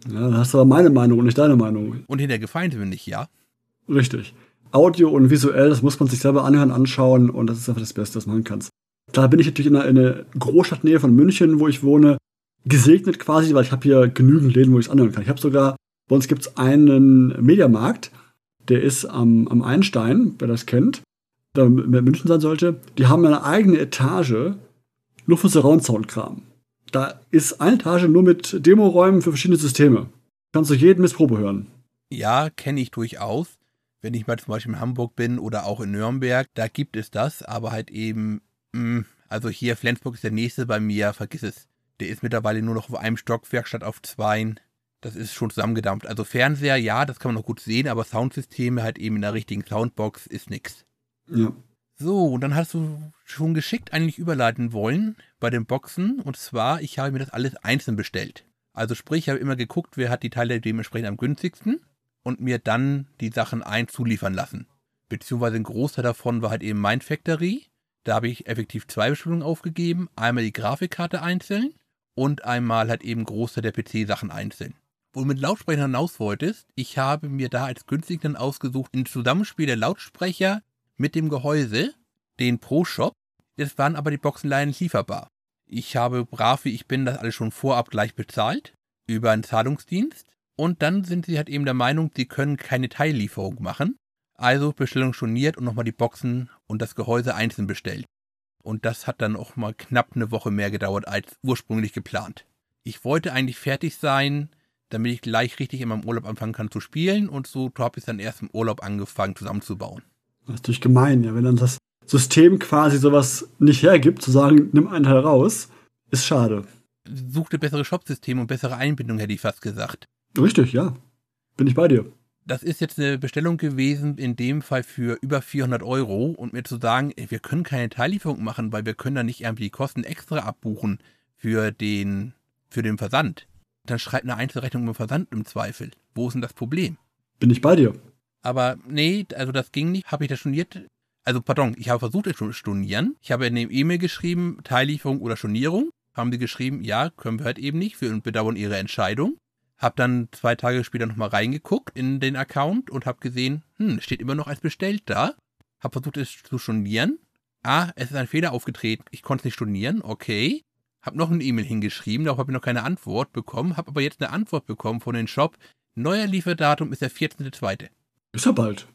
Ja, dann hast du aber meine Meinung und nicht deine Meinung.
Und hinterher gefallen sie mir nicht, ja?
Richtig. Audio und visuell, das muss man sich selber anhören, anschauen und das ist einfach das Beste, was man kannst. Da bin ich natürlich in einer, in einer Großstadtnähe von München, wo ich wohne, gesegnet quasi, weil ich habe hier genügend Läden, wo ich es anhören kann. Ich habe sogar, bei uns gibt es einen Mediamarkt, der ist am, am Einstein, wer das kennt, da München sein sollte, die haben eine eigene Etage nur für Surround-Sound-Kram. Da ist eine Etage nur mit Demoräumen für verschiedene Systeme. Kannst du jeden Missprobe hören.
Ja, kenne ich durchaus. Wenn ich mal zum Beispiel in Hamburg bin oder auch in Nürnberg, da gibt es das, aber halt eben, mh, hm, also hier Flensburg ist der nächste bei mir, vergiss es. Der ist mittlerweile nur noch auf einem Stockwerk statt auf zweien das ist schon zusammengedampft. Also Fernseher, ja, das kann man noch gut sehen, aber Soundsysteme halt eben in der richtigen Soundbox ist nix.
Ja.
So, und dann hast du schon geschickt eigentlich überleiten wollen bei den Boxen. Und zwar, ich habe mir das alles einzeln bestellt. Also sprich, ich habe immer geguckt, wer hat die Teile dementsprechend am günstigsten und mir dann die Sachen einzuliefern lassen. Beziehungsweise ein Großteil davon war halt eben mein Factory. Da habe ich effektiv zwei Bestellungen aufgegeben. Einmal die Grafikkarte einzeln und einmal halt eben Großteil der PC-Sachen einzeln wo du mit Lautsprechern hinaus wolltest, ich habe mir da als günstigsten ausgesucht ein Zusammenspiel der Lautsprecher mit dem Gehäuse, den Pro Shop. Jetzt waren aber die Boxen leider nicht lieferbar. Ich habe brav wie ich bin das alles schon vorab gleich bezahlt über einen Zahlungsdienst und dann sind sie halt eben der Meinung, sie können keine Teillieferung machen. Also Bestellung storniert und nochmal die Boxen und das Gehäuse einzeln bestellt. Und das hat dann auch mal knapp eine Woche mehr gedauert als ursprünglich geplant. Ich wollte eigentlich fertig sein, damit ich gleich richtig in meinem Urlaub anfangen kann zu spielen und so habe ich dann erst im Urlaub angefangen zusammenzubauen.
Das ist natürlich gemein, ja, wenn dann das System quasi sowas nicht hergibt, zu sagen, nimm einen Teil raus, ist schade.
Suchte bessere Shopsysteme und bessere Einbindung, hätte ich fast gesagt.
Richtig, ja. Bin ich bei dir.
Das ist jetzt eine Bestellung gewesen, in dem Fall für über 400 Euro und mir zu sagen, wir können keine Teillieferung machen, weil wir können da nicht irgendwie die Kosten extra abbuchen für den, für den Versand. Dann schreibt eine Einzelrechnung über Versand im Zweifel. Wo ist denn das Problem?
Bin ich bei dir.
Aber nee, also das ging nicht. Habe ich das storniert? Also, pardon, ich habe versucht, es zu stornieren. Ich habe in dem E-Mail geschrieben, Teillieferung oder Stornierung. Haben sie geschrieben, ja, können wir halt eben nicht. Wir bedauern ihre Entscheidung. Hab dann zwei Tage später nochmal reingeguckt in den Account und hab gesehen, hm, steht immer noch als bestellt da. Hab versucht, es zu stornieren. Ah, es ist ein Fehler aufgetreten. Ich konnte es nicht stornieren. Okay. Hab noch eine E-Mail hingeschrieben, darauf habe ich noch keine Antwort bekommen. Hab aber jetzt eine Antwort bekommen von dem Shop. Neuer Lieferdatum ist der 14.2.
Ist ja bald.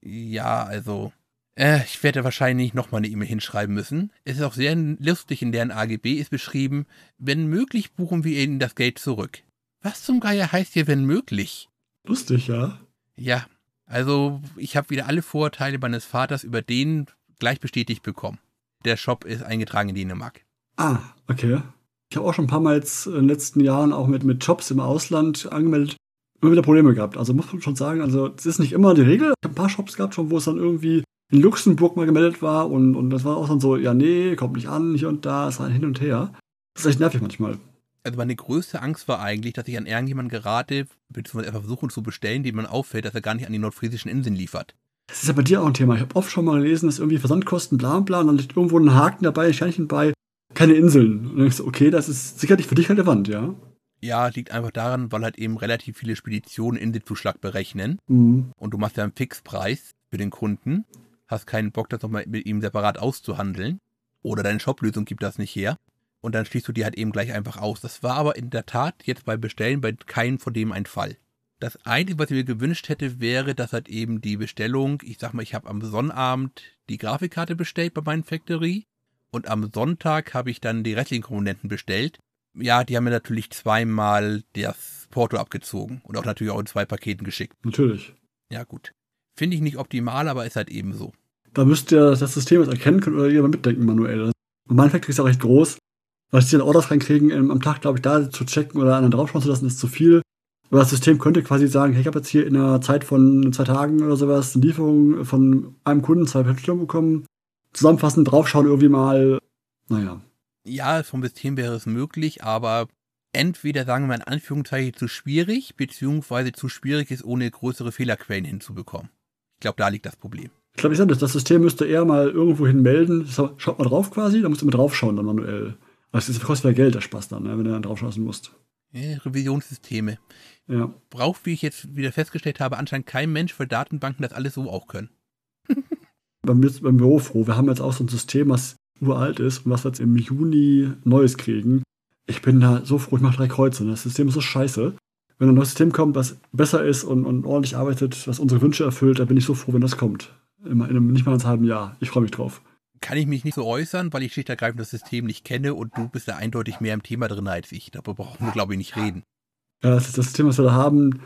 ja, also. Äh, ich werde wahrscheinlich nochmal eine E-Mail hinschreiben müssen. Es ist auch sehr lustig, in deren AGB ist beschrieben, wenn möglich buchen wir Ihnen das Geld zurück. Was zum Geier heißt hier, wenn möglich?
Lustig, ja.
Ja, also ich habe wieder alle Vorteile meines Vaters über den gleich bestätigt bekommen. Der Shop ist eingetragen in Dänemark.
Ah, okay. Ich habe auch schon ein paar Mal jetzt in den letzten Jahren auch mit, mit Jobs im Ausland angemeldet immer wieder Probleme gehabt. Also muss man schon sagen, also es ist nicht immer die Regel. Ich habe ein paar Shops gehabt schon, wo es dann irgendwie in Luxemburg mal gemeldet war und, und das war auch dann so, ja, nee, kommt nicht an, hier und da, es war hin und her. Das ist echt nervig manchmal.
Also meine größte Angst war eigentlich, dass ich an irgendjemanden gerate, beziehungsweise einfach versuchen zu bestellen, den man auffällt, dass er gar nicht an die nordfriesischen Inseln liefert.
Das ist ja bei dir auch ein Thema. Ich habe oft schon mal gelesen, dass irgendwie Versandkosten bla bla und dann liegt irgendwo ein Haken dabei, ein Sternchen bei, keine Inseln. Und dann denkst du, okay, das ist sicherlich für dich relevant, ja.
Ja, liegt einfach daran, weil halt eben relativ viele Speditionen Inselzuschlag berechnen.
Mhm.
Und du machst ja einen Fixpreis für den Kunden. Hast keinen Bock, das nochmal mit ihm separat auszuhandeln. Oder deine Shoplösung gibt das nicht her. Und dann schließt du die halt eben gleich einfach aus. Das war aber in der Tat jetzt bei Bestellen bei keinem von dem ein Fall. Das Einzige, was ich mir gewünscht hätte, wäre, dass halt eben die Bestellung, ich sag mal, ich habe am Sonnabend die Grafikkarte bestellt bei meinen Factory und am Sonntag habe ich dann die restlichen Komponenten bestellt ja, die haben mir natürlich zweimal das Porto abgezogen und auch natürlich auch in zwei Paketen geschickt.
Natürlich.
Ja, gut. Finde ich nicht optimal, aber ist halt eben so.
Da müsst ihr das System jetzt erkennen können oder jemand mitdenken manuell. Mein Factory ist ja recht groß. Weil sie dann Orders reinkriegen, am Tag, glaube ich, da zu checken oder einen draufschauen zu lassen, ist zu viel. Aber das System könnte quasi sagen, hey, ich habe jetzt hier in einer Zeit von zwei Tagen oder sowas eine Lieferung von einem Kunden, zwei Bestellungen bekommen. Zusammenfassend draufschauen irgendwie mal. Naja,
ja, vom System wäre es möglich, aber entweder sagen wir in Anführungszeichen zu schwierig, beziehungsweise zu schwierig ist, ohne größere Fehlerquellen hinzubekommen. Ich glaube, da liegt das Problem.
Ich glaube, ich sage das, das System müsste eher mal irgendwo hin melden. Schaut mal drauf quasi, da musst du mal draufschauen dann manuell. Also das kostet ja Geld, der Spaß dann, ne, wenn du dann draufschauen musst.
Revisionssysteme.
Ja.
Braucht, wie ich jetzt wieder festgestellt habe, anscheinend kein Mensch, weil Datenbanken das alles so auch können.
beim, beim Büro froh. Wir haben jetzt auch so ein System, was uralt ist und was wir jetzt im Juni Neues kriegen. Ich bin da so froh, ich mache drei Kreuze. Das System ist so scheiße. Wenn ein neues System kommt, was besser ist und, und ordentlich arbeitet, was unsere Wünsche erfüllt, dann bin ich so froh, wenn das kommt. In, in einem, nicht mal einem halben Jahr. Ich freue mich drauf.
Kann ich mich nicht so äußern, weil ich schlicht ergreifend das System nicht kenne und du bist ja eindeutig mehr im Thema drin als ich. Darüber brauchen wir, glaube ich, nicht reden.
Ja, das, das System, was wir da haben,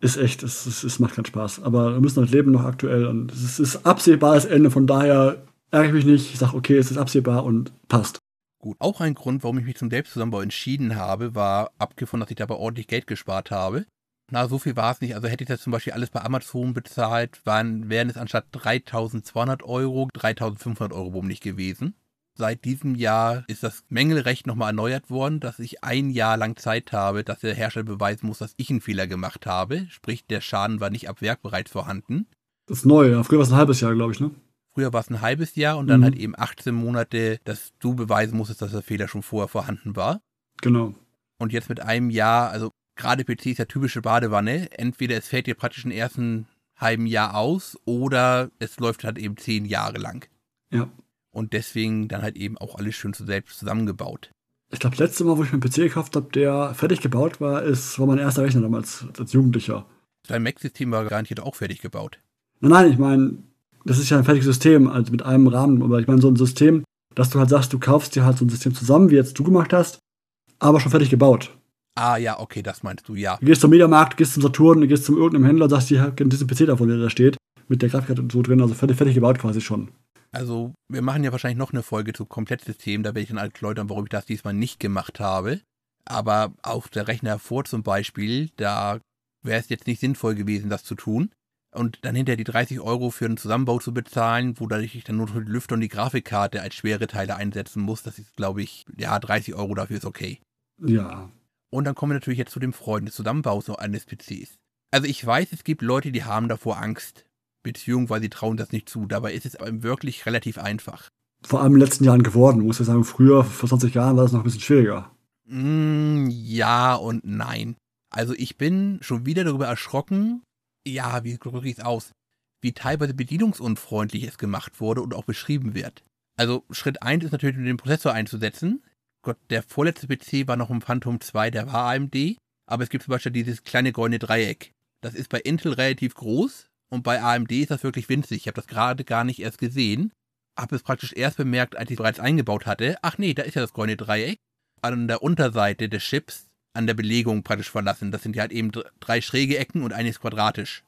ist echt, es, es, es macht keinen Spaß. Aber wir müssen das Leben noch aktuell und es ist absehbares Ende. Von daher ärgere ich mich nicht. Ich sage, okay, es ist absehbar und passt.
Gut, auch ein Grund, warum ich mich zum Selbstzusammenbau entschieden habe, war abgefunden, dass ich dabei ordentlich Geld gespart habe. Na, so viel war es nicht. Also hätte ich das zum Beispiel alles bei Amazon bezahlt, waren, wären es anstatt 3200 Euro 3500 Euro womöglich gewesen. Seit diesem Jahr ist das Mängelrecht nochmal erneuert worden, dass ich ein Jahr lang Zeit habe, dass der Hersteller beweisen muss, dass ich einen Fehler gemacht habe. Sprich, der Schaden war nicht ab Werk bereits vorhanden.
Das ist neu, ja. Früher war es ein halbes Jahr, glaube ich, ne?
Früher war es ein halbes Jahr und dann mhm. halt eben 18 Monate, dass du beweisen musstest, dass der Fehler schon vorher vorhanden war.
Genau.
Und jetzt mit einem Jahr, also gerade PC ist ja typische Badewanne. Entweder es fällt dir praktisch im ersten halben Jahr aus oder es läuft halt eben zehn Jahre lang.
Ja.
Und deswegen dann halt eben auch alles schön selbst zusammengebaut.
Ich glaube, das letzte Mal, wo ich mir einen PC gekauft habe, der fertig gebaut war, ist, war mein erster Rechner damals als Jugendlicher.
Dein Mac-System war garantiert auch fertig gebaut.
Nein, nein, ich meine, das ist ja ein fertiges System, also mit einem Rahmen. Aber ich meine, so ein System, dass du halt sagst, du kaufst dir halt so ein System zusammen, wie jetzt du gemacht hast, aber schon fertig gebaut.
Ah, ja, okay, das meinst du, ja.
Du gehst zum Mediamarkt, gehst zum Saturn, gehst zum irgendeinem Händler und sagst, hier, diesen PC davon, der da steht, mit der Grafikkarte und so drin, also fertig, fertig gebaut quasi schon.
Also, wir machen ja wahrscheinlich noch eine Folge zu Komplettsystem, da werde ich dann halt erläutern, warum ich das diesmal nicht gemacht habe. Aber auf der Rechner vor zum Beispiel, da wäre es jetzt nicht sinnvoll gewesen, das zu tun. Und dann hinterher die 30 Euro für einen Zusammenbau zu bezahlen, wo dadurch ich dann nur den Lüfter und die Grafikkarte als schwere Teile einsetzen muss, das ist, glaube ich, ja, 30 Euro dafür ist okay.
Ja.
Und dann kommen wir natürlich jetzt zu dem Freund des Zusammenbaus eines PCs. Also ich weiß, es gibt Leute, die haben davor Angst, beziehungsweise trauen das nicht zu. Dabei ist es aber wirklich relativ einfach.
Vor allem in den letzten Jahren geworden, muss ich sagen. Früher, vor 20 Jahren, war das noch ein bisschen schwieriger.
Mm, ja und nein. Also ich bin schon wieder darüber erschrocken, ja, wie drücke ich es aus, wie teilweise bedienungsunfreundlich es gemacht wurde und auch beschrieben wird. Also Schritt 1 ist natürlich, den Prozessor einzusetzen. Gott, der vorletzte PC war noch im Phantom 2, der war AMD, aber es gibt zum Beispiel dieses kleine goldene Dreieck. Das ist bei Intel relativ groß und bei AMD ist das wirklich winzig. Ich habe das gerade gar nicht erst gesehen. Habe es praktisch erst bemerkt, als ich es bereits eingebaut hatte. Ach nee, da ist ja das goldene Dreieck. An der Unterseite des Chips an der Belegung praktisch verlassen. Das sind ja halt eben drei schräge Ecken und eines quadratisch.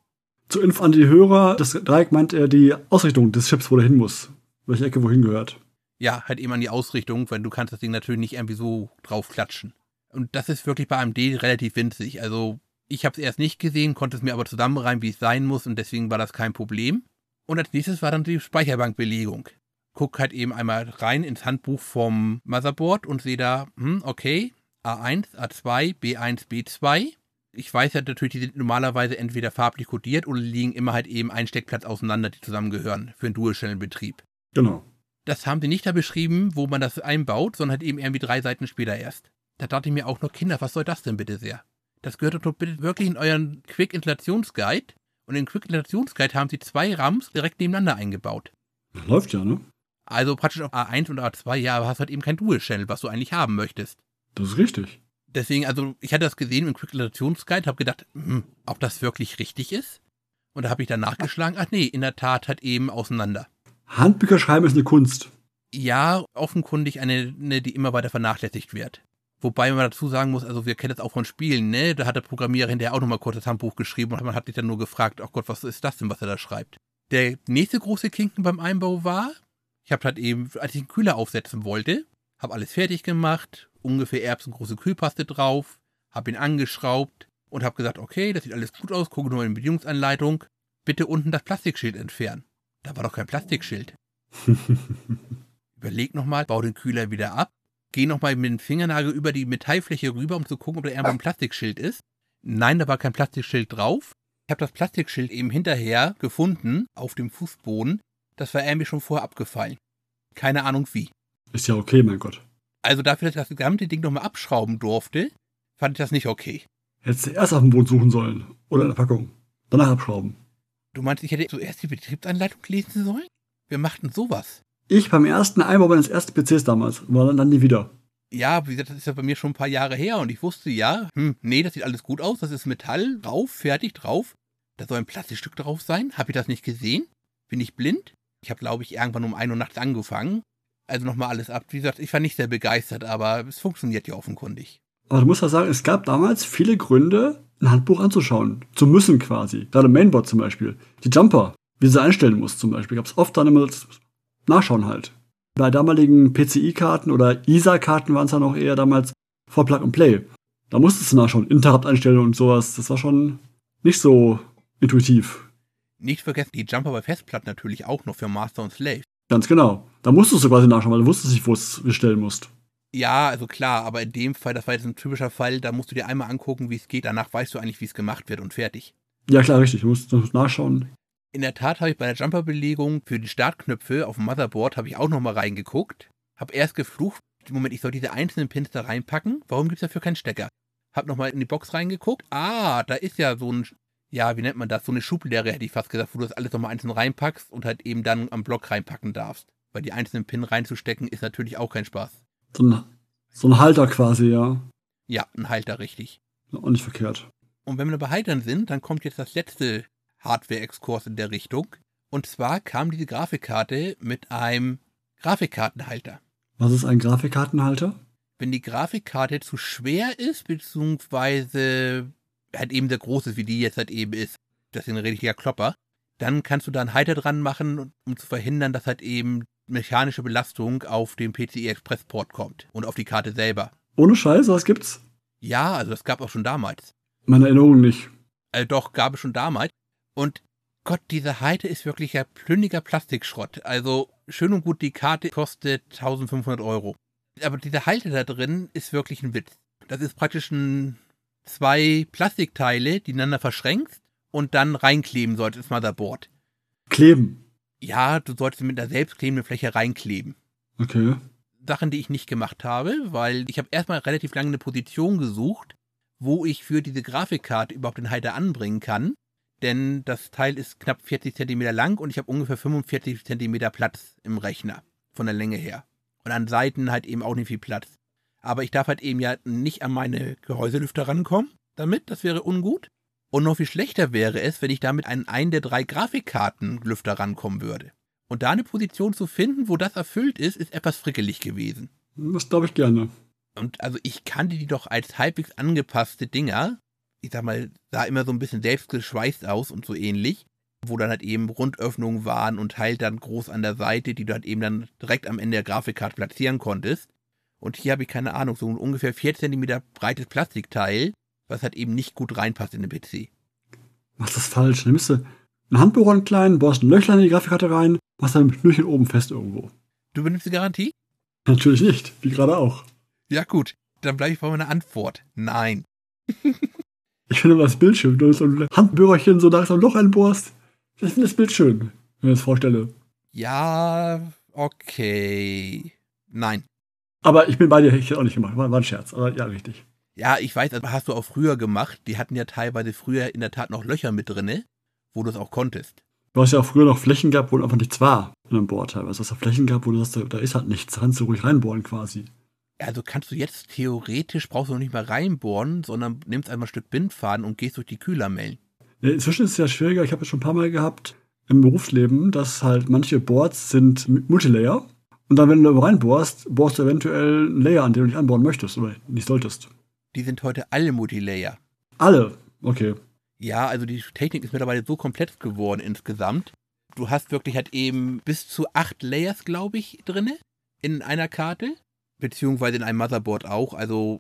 Zur Info an die Hörer, das Dreieck meint er die Ausrichtung des Chips, wo der hin muss. Welche Ecke wohin gehört.
Ja, halt eben an die Ausrichtung, weil du kannst das Ding natürlich nicht irgendwie so drauf klatschen. Und das ist wirklich bei AMD relativ winzig. Also ich habe es erst nicht gesehen, konnte es mir aber zusammenreimen, wie es sein muss und deswegen war das kein Problem. Und als nächstes war dann die Speicherbankbelegung. Guck halt eben einmal rein ins Handbuch vom Motherboard und sehe da, hm, okay, A1, A2, B1, B2. Ich weiß ja natürlich, die sind normalerweise entweder farblich kodiert oder liegen immer halt eben ein Steckplatz auseinander, die zusammengehören für einen Dual-Channel-Betrieb.
Genau.
Das haben sie nicht da beschrieben, wo man das einbaut, sondern halt eben irgendwie drei Seiten später erst. Da dachte ich mir auch noch, Kinder, was soll das denn bitte sehr? Das gehört doch bitte wirklich in euren Quick-Installationsguide. Und im Quick-Installationsguide haben sie zwei RAMs direkt nebeneinander eingebaut.
Läuft ja, ne?
Also praktisch auf A1 und A2, ja, aber hast halt eben kein Dual-Channel, was du eigentlich haben möchtest.
Das ist richtig.
Deswegen, also ich hatte das gesehen im Quick-Installationsguide, habe gedacht, hm, ob das wirklich richtig ist. Und da habe ich dann nachgeschlagen, ach nee, in der Tat hat eben auseinander.
Handbücher schreiben ist eine Kunst.
Ja, offenkundig eine, eine, die immer weiter vernachlässigt wird. Wobei man dazu sagen muss, also wir kennen das auch von Spielen, ne? Da hat der Programmierer hinterher auch nochmal kurz das Handbuch geschrieben und man hat sich dann nur gefragt, oh Gott, was ist das denn, was er da schreibt? Der nächste große Kinken beim Einbau war, ich habe halt eben, als ich einen Kühler aufsetzen wollte, habe alles fertig gemacht, ungefähr erbsengroße Kühlpaste drauf, habe ihn angeschraubt und habe gesagt, okay, das sieht alles gut aus, gucke nur in die Bedienungsanleitung, bitte unten das Plastikschild entfernen. Da war doch kein Plastikschild. Überleg nochmal, bau den Kühler wieder ab, geh nochmal mit dem Fingernagel über die Metallfläche rüber, um zu gucken, ob da irgendwo ein Plastikschild ist. Nein, da war kein Plastikschild drauf. Ich habe das Plastikschild eben hinterher gefunden auf dem Fußboden. Das war irgendwie schon vorher abgefallen. Keine Ahnung wie.
Ist ja okay, mein Gott.
Also dafür, dass ich das gesamte Ding nochmal abschrauben durfte, fand ich das nicht okay.
Hättest du erst auf dem Boden suchen sollen. Oder in der Packung. Danach abschrauben.
Du meinst, ich hätte zuerst die Betriebsanleitung lesen sollen? Wir machten sowas.
Ich beim ersten Einbau meines ersten PCs damals. War dann nie wieder.
Ja, wie gesagt, das ist ja bei mir schon ein paar Jahre her und ich wusste ja, hm, nee, das sieht alles gut aus, das ist Metall, drauf, fertig, drauf. Da soll ein Plastikstück drauf sein. Habe ich das nicht gesehen? Bin ich blind? Ich habe, glaube ich, irgendwann um 1 Uhr nachts angefangen also nochmal alles ab. Wie gesagt, ich war nicht sehr begeistert, aber es funktioniert ja offenkundig.
Aber du musst ja sagen, es gab damals viele Gründe, ein Handbuch anzuschauen. Zu müssen quasi. Gerade Mainboard zum Beispiel. Die Jumper, wie sie einstellen muss zum Beispiel. Gab es oft dann immer das Nachschauen halt. Bei damaligen PCI-Karten oder ISA-Karten waren es ja noch eher damals vor Plug and Play. Da musstest du nachschauen, Interrupt-Einstellungen und sowas. Das war schon nicht so intuitiv.
Nicht vergessen, die Jumper bei Festplatten natürlich auch noch für Master und Slave.
Ganz genau. Da musstest du quasi nachschauen, weil du wusstest nicht, wo es bestellen musst.
Ja, also klar, aber in dem Fall, das war jetzt ein typischer Fall, da musst du dir einmal angucken, wie es geht. Danach weißt du eigentlich, wie es gemacht wird und fertig.
Ja, klar, richtig. Du musst, du musst nachschauen.
In der Tat habe ich bei der Jumper-Belegung für die Startknöpfe auf dem Motherboard habe ich auch nochmal reingeguckt. Hab erst geflucht, Moment, ich soll diese einzelnen Pins da reinpacken. Warum gibt es dafür keinen Stecker? Hab nochmal in die Box reingeguckt. Ah, da ist ja so ein ja, wie nennt man das? So eine Schublehre hätte ich fast gesagt, wo du das alles nochmal einzeln reinpackst und halt eben dann am Block reinpacken darfst. Weil die einzelnen Pin reinzustecken ist natürlich auch kein Spaß.
So ein, so ein Halter quasi, ja.
Ja, ein Halter, richtig.
Und nicht verkehrt.
Und wenn wir bei Haltern sind, dann kommt jetzt das letzte Hardware-Exkurs in der Richtung. Und zwar kam diese Grafikkarte mit einem Grafikkartenhalter.
Was ist ein Grafikkartenhalter?
Wenn die Grafikkarte zu schwer ist, beziehungsweise halt eben sehr groß ist, wie die jetzt halt eben ist, das ist ein richtiger Klopper, dann kannst du da einen Halter dran machen, um zu verhindern, dass halt eben mechanische Belastung auf den PCI Express Port kommt und auf die Karte selber.
Ohne Scheiß, was gibt's?
Ja, also das gab auch schon damals.
Meine Erinnerung nicht.
Also doch, gab es schon damals. Und Gott, diese Halter ist wirklich ein plündiger Plastikschrott. Also schön und gut, die Karte kostet 1500 Euro. Aber dieser Halter da drin ist wirklich ein Witz. Das ist praktisch ein, zwei Plastikteile, die ineinander verschränkst und dann reinkleben solltest ins Motherboard.
Kleben.
Ja, du solltest mit einer selbstklebenden Fläche reinkleben.
Okay.
Sachen, die ich nicht gemacht habe, weil ich habe erstmal relativ lange eine Position gesucht, wo ich für diese Grafikkarte überhaupt den Halter anbringen kann. Denn das Teil ist knapp 40 Zentimeter lang und ich habe ungefähr 45 Zentimeter Platz im Rechner von der Länge her. Und an Seiten halt eben auch nicht viel Platz. Aber ich darf halt eben ja nicht an meine Gehäuselüfter rankommen damit, das wäre ungut. Und noch viel schlechter wäre es, wenn ich damit an einen der drei Grafikkartenlüfter rankommen würde. Und da eine Position zu finden, wo das erfüllt ist, ist etwas frickelig gewesen.
Das glaube ich gerne.
Und also ich kannte die doch als halbwegs angepasste Dinger. Ich sag mal, sah immer so ein bisschen selbstgeschweißt aus und so ähnlich. Wo dann halt eben Rundöffnungen waren und halt dann groß an der Seite, die du halt eben dann direkt am Ende der Grafikkarte platzieren konntest. Und hier habe ich keine Ahnung, so ein ungefähr 4 cm breites Plastikteil, was halt eben nicht gut reinpasst in den PC.
Machst das falsch. Dann nimmst du einen Handbohrer einen kleinen, bohrst ein Löchlein in die Grafikkarte rein, machst dann mit Knöchel oben fest irgendwo.
Du benimmst die Garantie?
Natürlich nicht, wie gerade auch.
Ja gut, dann bleibe ich bei meiner Antwort. Nein.
ich finde das Bild schön, wenn du so ein Handbohrerchen so nach so ein Loch einbohrst. Ich finde das Bild schön, wenn ich mir das vorstelle.
Ja, okay. Nein.
Aber ich bin bei dir, ich hätte auch nicht gemacht. War ein Scherz, aber ja, richtig.
Ja, ich weiß, das hast du auch früher gemacht. Die hatten ja teilweise früher in der Tat noch Löcher mit drinne, wo du es auch konntest.
Du hast ja auch früher noch Flächen gehabt, wo einfach nichts war in einem Bohr teilweise. Du hast da Flächen gehabt, wo du sagst, da ist halt nichts. Da kannst du ruhig reinbohren quasi.
Also kannst du jetzt theoretisch, brauchst du noch nicht mal reinbohren, sondern nimmst einmal ein Stück Bindfaden und gehst durch die Kühlermellen.
Ja, inzwischen ist es ja schwieriger. Ich habe es schon ein paar Mal gehabt im Berufsleben, dass halt manche Boards sind Multilayer. Und dann, wenn du reinbohrst, bohrst du eventuell einen Layer an, den du nicht anbohren möchtest oder nicht solltest.
Die sind heute alle Multilayer.
Alle? Okay.
Ja, also die Technik ist mittlerweile so komplex geworden insgesamt. Du hast wirklich halt eben bis zu acht Layers, glaube ich, drinne in einer Karte. Beziehungsweise in einem Motherboard auch. Also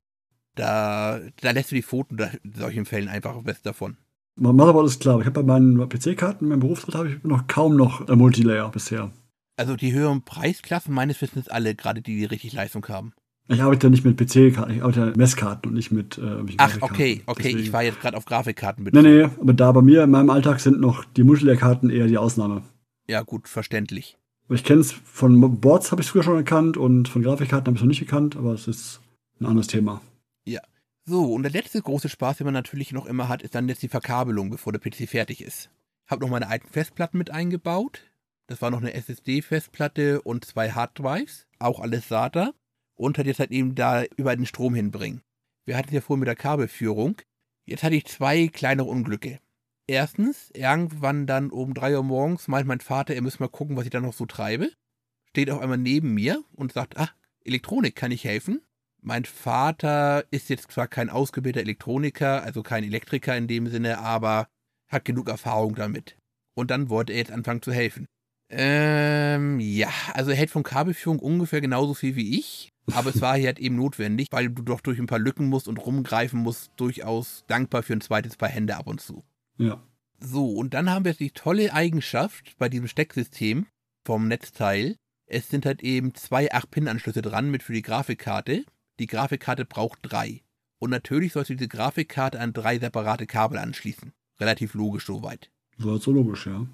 da, da lässt du die Pfoten in solchen Fällen einfach best davon.
Mein Motherboard ist klar, aber ich habe bei meinen PC-Karten, meinem Berufsrat habe ich noch kaum noch Multilayer bisher.
Also die höheren Preisklassen meines Wissens alle, gerade die, die richtig Leistung haben.
Ich arbeite ja nicht mit PC-Karten, ich arbeite ja mit Messkarten und nicht mit äh,
Ach, okay, okay, Deswegen. ich war jetzt gerade auf Grafikkarten
bezogen. Nee, nee, aber da bei mir in meinem Alltag sind noch die Multilayer-Karten eher die Ausnahme.
Ja, gut, verständlich.
Ich kenne es von Boards, habe ich früher schon erkannt und von Grafikkarten habe ich es noch nicht gekannt, aber es ist ein anderes Thema.
Ja. So, und der letzte große Spaß, den man natürlich noch immer hat, ist dann jetzt die Verkabelung, bevor der PC fertig ist. Habe noch meine alten Festplatten mit eingebaut. Das war noch eine SSD-Festplatte und zwei Harddrives, auch alles SATA und hat jetzt halt eben da über den Strom hinbringen. Wir hatten es ja vorhin mit der Kabelführung. Jetzt hatte ich zwei kleine Unglücke. Erstens, irgendwann dann um drei Uhr morgens meint mein Vater, er müsse mal gucken, was ich da noch so treibe. Steht auf einmal neben mir und sagt, ah, Elektronik, kann ich helfen? Mein Vater ist jetzt zwar kein ausgebildeter Elektroniker, also kein Elektriker in dem Sinne, aber hat genug Erfahrung damit. Und dann wollte er jetzt anfangen zu helfen. Ähm, ja, also er hält von Kabelführung ungefähr genauso viel wie ich. Aber es war hier halt eben notwendig, weil du doch durch ein paar Lücken musst und rumgreifen musst, durchaus dankbar für ein zweites Paar Hände ab und zu.
Ja.
So, und dann haben wir die tolle Eigenschaft bei diesem Stecksystem vom Netzteil. Es sind halt eben zwei 8-Pin-Anschlüsse dran mit für die Grafikkarte. Die Grafikkarte braucht drei. Und natürlich sollst du diese Grafikkarte an drei separate Kabel anschließen. Relativ logisch soweit.
So, so logisch, ja.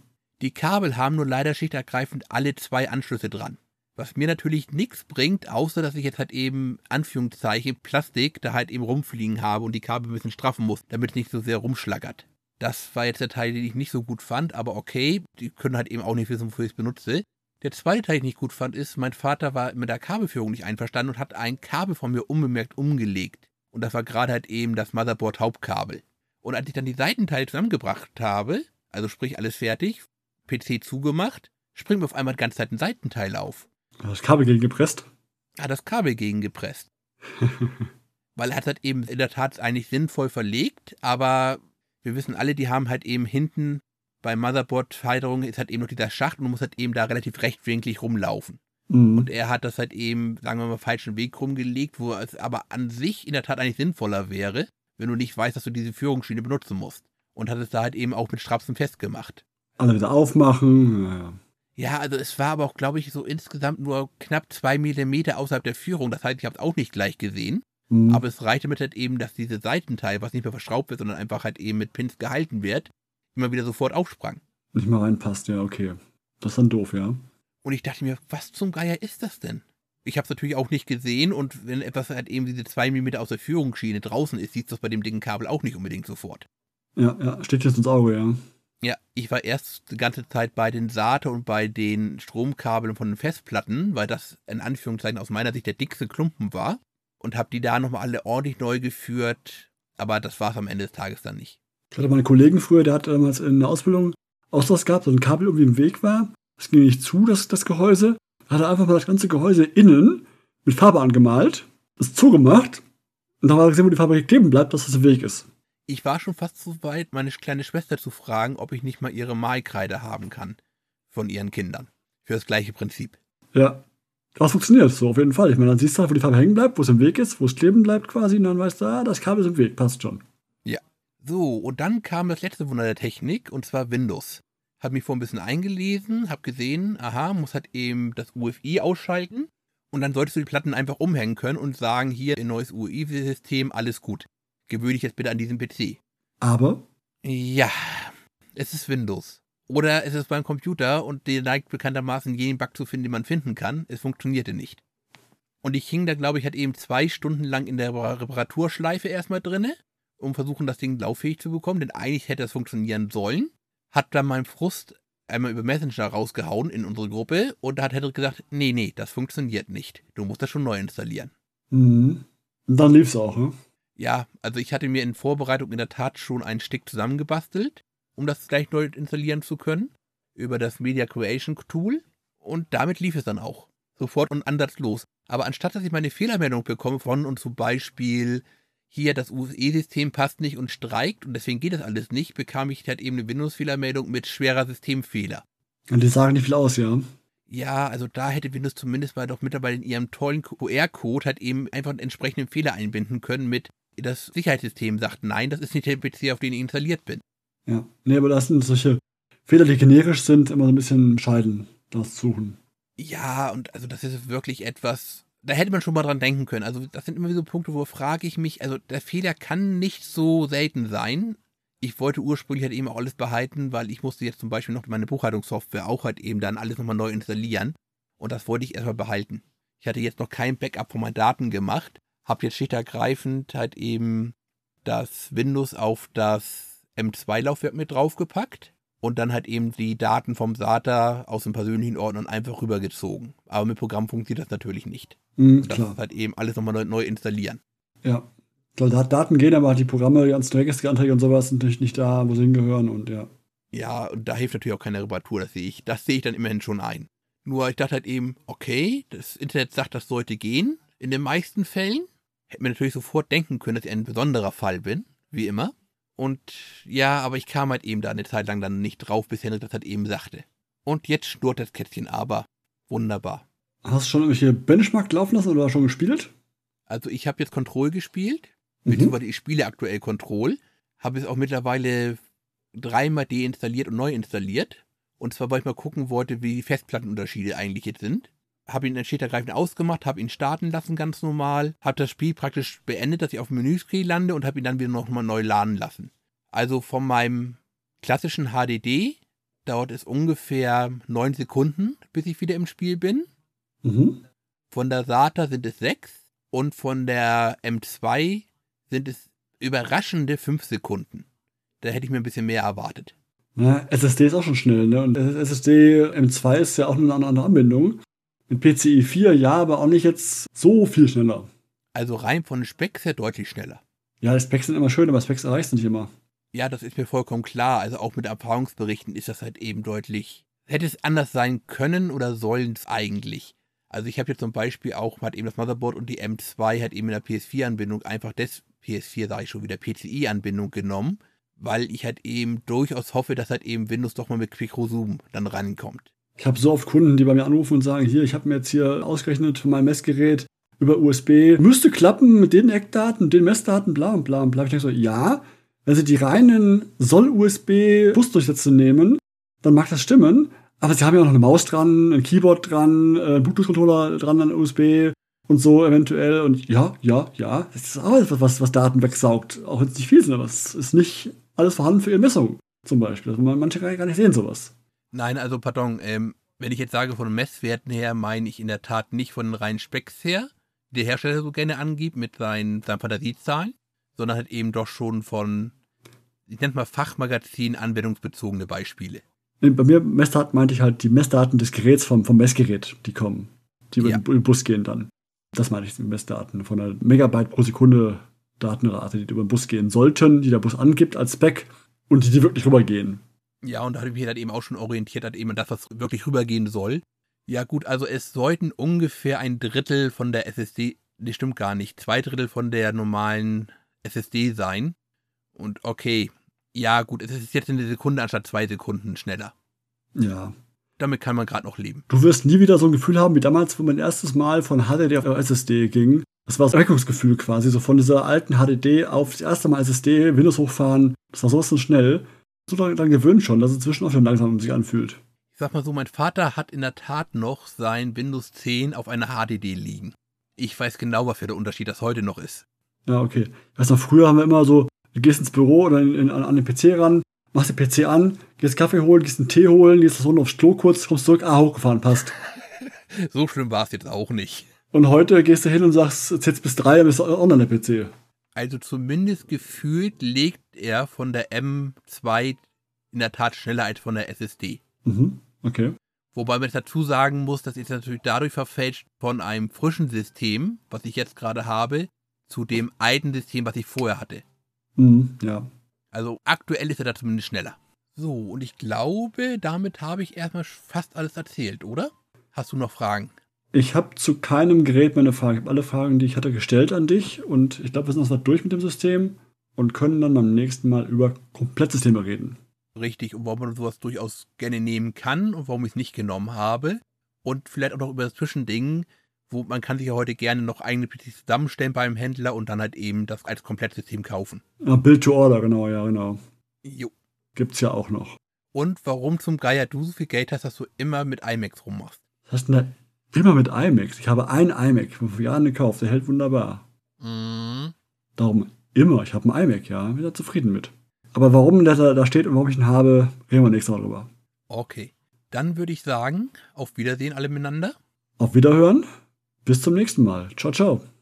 Die Kabel haben nur leider schichtenergreifend alle zwei Anschlüsse dran. Was mir natürlich nichts bringt, außer dass ich jetzt halt eben, Anführungszeichen, Plastik da halt eben rumfliegen habe und die Kabel ein bisschen straffen muss, damit es nicht so sehr rumschlagert. Das war jetzt der Teil, den ich nicht so gut fand, aber okay, die können halt eben auch nicht wissen, wofür ich es benutze. Der zweite Teil, den ich nicht gut fand, ist, mein Vater war mit der Kabelführung nicht einverstanden und hat ein Kabel von mir unbemerkt umgelegt. Und das war gerade halt eben das Motherboard-Hauptkabel. Und als ich dann die Seitenteile zusammengebracht habe, also sprich alles fertig, PC zugemacht, springt mir auf einmal die ganze Zeit ein Seitenteil auf.
Das Kabel gegen gepresst.
Hat das Kabel gegen gepresst. Weil er hat halt eben in der Tat eigentlich sinnvoll verlegt, aber wir wissen alle, die haben halt eben hinten bei Motherboard-Halterung ist halt eben noch dieser Schacht und du musst halt eben da relativ rechtwinklig rumlaufen.
Mhm.
Und er hat das halt eben, sagen wir mal, falschen Weg rumgelegt, wo es aber an sich in der Tat eigentlich sinnvoller wäre, wenn du nicht weißt, dass du diese Führungsschiene benutzen musst. Und hat es da halt eben auch mit Strapsen festgemacht.
Alle wieder aufmachen. Ja, ja.
Also es war aber auch, glaube ich, so insgesamt nur knapp zwei Millimeter außerhalb der Führung. Das heißt, ich habe es auch nicht gleich gesehen.
Mhm.
Aber es reichte mit halt eben, dass diese Seitenteil, was nicht mehr verschraubt wird, sondern einfach halt eben mit Pins gehalten wird, immer wieder sofort aufsprang.
Nicht mal reinpasst, ja, okay. Das ist dann doof, ja.
Und ich dachte mir, was zum Geier ist das denn? Ich habe es natürlich auch nicht gesehen und wenn etwas halt eben diese zwei Millimeter aus der Führungsschiene draußen ist, siehst du das bei dem dicken Kabel auch nicht unbedingt sofort.
Ja, ja, steht jetzt ins Auge, ja.
Ja, ich war erst die ganze Zeit bei den SATA und bei den Stromkabeln von den Festplatten, weil das in Anführungszeichen aus meiner Sicht der dickste Klumpen war und habe die da nochmal alle ordentlich neu geführt, aber das war es am Ende des Tages dann nicht.
Ich hatte mal einen Kollegen früher, der hat damals in der Ausbildung Auslass gehabt, so ein Kabel irgendwie im Weg war. Das ging nicht zu, das, das Gehäuse. Hat er einfach mal das ganze Gehäuse innen mit Farbe angemalt, das zugemacht und dann hat er gesehen, wo die Farbe kleben bleibt, dass das im Weg ist.
Ich war schon fast so weit, meine kleine Schwester zu fragen, ob ich nicht mal ihre Malkreide haben kann von ihren Kindern. Für das gleiche Prinzip.
Ja. Das funktioniert so, auf jeden Fall. Ich meine, dann siehst du halt, wo die Farbe hängen bleibt, wo es im Weg ist, wo es kleben bleibt quasi, und dann weißt du, ah, das Kabel ist im Weg, passt schon.
So, und dann kam das letzte Wunder der Technik, und zwar Windows. Hab mich vor ein bisschen eingelesen, hab gesehen, aha, muss halt eben das UFI ausschalten. Und dann solltest du die Platten einfach umhängen können und sagen, hier, ein neues UFI-System, alles gut. Gewöhne dich jetzt bitte an diesen PC.
Aber,
Ja, es ist Windows. Oder es ist beim Computer und der neigt bekanntermaßen jeden Bug zu finden, den man finden kann. Es funktionierte nicht. Und ich hing da, glaube ich, halt eben zwei Stunden lang in der Reparaturschleife erstmal drinne, um versuchen, das Ding lauffähig zu bekommen, denn eigentlich hätte es funktionieren sollen. Hat dann meinen Frust einmal über Messenger rausgehauen in unsere Gruppe und da hat Hedrick gesagt, nee, nee, das funktioniert nicht. Du musst das schon neu installieren.
mhm. Dann lief's auch, ne?
Ja, also ich hatte mir in Vorbereitung in der Tat schon einen Stick zusammengebastelt, um das gleich neu installieren zu können, über das Media Creation Tool. Und damit lief es dann auch. Sofort und ansatzlos. Aber anstatt dass ich meine Fehlermeldung bekomme von und zum Beispiel hier das UFE-System passt nicht und streikt und deswegen geht das alles nicht, bekam ich halt eben eine Windows-Fehlermeldung mit schwerer Systemfehler.
Und die sagen nicht viel aus, ja.
Ja, also da hätte Windows zumindest mal doch mittlerweile in ihrem tollen QR-Code halt eben einfach einen entsprechenden Fehler einbinden können mit das Sicherheitssystem sagt nein, das ist nicht der PC, auf den ich installiert bin.
Ja. Nee, aber das sind solche Fehler, die generisch sind, immer so ein bisschen scheiden, das suchen.
Ja, und also das ist wirklich etwas, da hätte man schon mal dran denken können. Also das sind immer so Punkte, wo frage ich mich, also der Fehler kann nicht so selten sein. Ich wollte ursprünglich halt eben auch alles behalten, weil ich musste jetzt zum Beispiel noch meine Buchhaltungssoftware auch halt eben dann alles nochmal neu installieren. Und das wollte ich erstmal behalten. Ich hatte jetzt noch kein Backup von meinen Daten gemacht, habe jetzt schlicht ergreifend halt eben das Windows auf das M2-Laufwerk mit draufgepackt und dann halt eben die Daten vom SATA aus dem persönlichen Ordner einfach rübergezogen. Aber mit Programm funktioniert das natürlich nicht.
Mhm,
Das
klar.
ist halt eben alles nochmal neu, neu installieren.
Ja. Klar, Da Daten gehen, aber die Programme, die ganzen Registeranträge und sowas sind natürlich nicht da, wo sie hingehören und ja.
Ja, und da hilft natürlich auch keine Reparatur, das sehe ich. Das sehe ich dann immerhin schon ein. Nur ich dachte halt eben, okay, das Internet sagt, das sollte gehen. In den meisten Fällen. Hätte mir natürlich sofort denken können, dass ich ein besonderer Fall bin, wie immer. Und ja, aber ich kam halt eben da eine Zeit lang dann nicht drauf, bis Henrik das halt eben sagte. Und jetzt schnurrt das Kätzchen aber. Wunderbar.
Hast du schon irgendwelche Benchmark laufen lassen oder schon gespielt?
Also ich habe jetzt Control gespielt,
Mhm.
beziehungsweise ich spiele aktuell Control. Habe es auch mittlerweile dreimal deinstalliert und neu installiert. Und zwar, weil ich mal gucken wollte, wie die Festplattenunterschiede eigentlich jetzt sind. Habe ihn dann ergreifend ausgemacht, habe ihn starten lassen ganz normal, habe das Spiel praktisch beendet, dass ich auf dem Menüscreen lande und habe ihn dann wieder nochmal neu laden lassen. Also von meinem klassischen HDD dauert es ungefähr neun Sekunden, bis ich wieder im Spiel bin.
Mhm.
Von der SATA sind es sechs und von der M2 sind es überraschende fünf Sekunden. Da hätte ich mir ein bisschen mehr erwartet.
Ja, SSD ist auch schon schnell, ne? Und SSD M2 ist ja auch eine andere Anbindung. Mit PCI 4 ja, aber auch nicht jetzt so viel schneller.
Also rein von den Specs her deutlich schneller.
Ja, die Specs sind immer schön, aber Specs erreichst du nicht immer.
Ja, das ist mir vollkommen klar. Also auch mit Erfahrungsberichten ist das halt eben deutlich. Hätte es anders sein können oder sollen es eigentlich? Also ich habe jetzt zum Beispiel auch halt eben das Motherboard und die M2 halt eben in der PS4-Anbindung einfach des PS4, sage ich schon wieder, PCI-Anbindung genommen, weil ich halt eben durchaus hoffe, dass halt eben Windows doch mal mit QuickRosume dann rankommt.
Ich habe so oft Kunden, die bei mir anrufen und sagen, hier, ich habe mir jetzt hier ausgerechnet für mein Messgerät über USB, müsste klappen mit den Eckdaten, den Messdaten, bla und bla und bla. Ich denke so, ja, wenn sie die reinen Soll-USB-Busdurchsätze nehmen, dann mag das stimmen, aber sie haben ja auch noch eine Maus dran, ein Keyboard dran, äh, ein Bluetooth-Controller dran an USB und so eventuell. Und ja, ja, ja, das ist auch etwas, was, was Daten wegsaugt. Auch wenn es nicht viel sind, aber es ist nicht alles vorhanden für ihre Messung zum Beispiel. Manche gar nicht sehen sowas.
Nein, also pardon, ähm, wenn ich jetzt sage von Messwerten her, meine ich in der Tat nicht von den reinen Specks her, die der Hersteller so gerne angibt mit seinen, seinen Fantasiezahlen, sondern halt eben doch schon von, ich nenne mal Fachmagazin anwendungsbezogene Beispiele.
Bei mir Messdaten meinte ich halt die Messdaten des Geräts vom, vom Messgerät, die kommen, die über ja. den Bus gehen dann. Das meine ich, die Messdaten von einer Megabyte pro Sekunde Datenrate, die über den Bus gehen sollten, die der Bus angibt als Spec und die, die wirklich rübergehen.
Ja, und da habe ich mich halt eben auch schon orientiert, hat eben das, was wirklich rübergehen soll. Ja, gut, also es sollten ungefähr ein Drittel von der SSD, nee, stimmt gar nicht, zwei Drittel von der normalen SSD sein. Und okay, ja, gut, es ist jetzt eine Sekunde anstatt zwei Sekunden schneller.
Ja.
Damit kann man gerade noch leben.
Du wirst nie wieder so ein Gefühl haben wie damals, wo mein erstes Mal von HDD auf SSD ging. Das war das Erweckungsgefühl quasi, so von dieser alten HDD auf das erste Mal SSD, Windows hochfahren. Das war sowas von schnell. So dann gewöhnt schon, dass es inzwischen auch schon langsam sich anfühlt.
Ich sag mal so, mein Vater hat in der Tat noch sein Windows 10 auf einer HDD liegen. Ich weiß genau, was für der Unterschied das heute noch ist.
Ja, okay. Ich weiß noch, früher haben wir immer so, du gehst ins Büro oder in, in, an den PC ran, machst den PC an, gehst Kaffee holen, gehst einen Tee holen, gehst das Runde aufs Klo kurz, kommst zurück, ah, hochgefahren, passt.
so schlimm war es jetzt auch nicht.
Und heute gehst du hin und sagst, jetzt bis drei, dann bist du online der PC.
Also zumindest gefühlt legt er von der M2 in der Tat schneller als von der SSD.
Mhm, okay.
Wobei man dazu sagen muss, das ist natürlich dadurch verfälscht von einem frischen System, was ich jetzt gerade habe, zu dem alten System, was ich vorher hatte.
Mhm, ja.
Also aktuell ist er da zumindest schneller. So, und ich glaube, damit habe ich erstmal fast alles erzählt, oder? Hast du noch Fragen?
Ich habe zu keinem Gerät meine Fragen. Ich habe alle Fragen, die ich hatte, gestellt an dich. Und ich glaube, wir sind erstmal durch mit dem System und können dann beim nächsten Mal über Komplettsysteme reden.
Richtig, und warum man sowas durchaus gerne nehmen kann und warum ich es nicht genommen habe. Und vielleicht auch noch über das Zwischending, wo man kann sich ja heute gerne noch eigene PCs zusammenstellen beim Händler und dann halt eben das als Komplettsystem kaufen.
Ja, Build to Order, genau, ja, genau.
Jo.
Gibt's ja auch noch.
Und warum zum Geier du so viel Geld hast, dass du immer mit iMacs rummachst?
Was hast du denn immer mit iMacs? Ich habe einen iMac vor Jahren gekauft, der hält wunderbar.
Mhm.
Darum immer, ich habe einen iMac, ja, bin da zufrieden mit. Aber warum der da steht und warum ich ihn habe, reden wir nächstes Mal drüber.
Okay. Dann würde ich sagen, auf Wiedersehen alle miteinander.
Auf Wiederhören. Bis zum nächsten Mal. Ciao, ciao.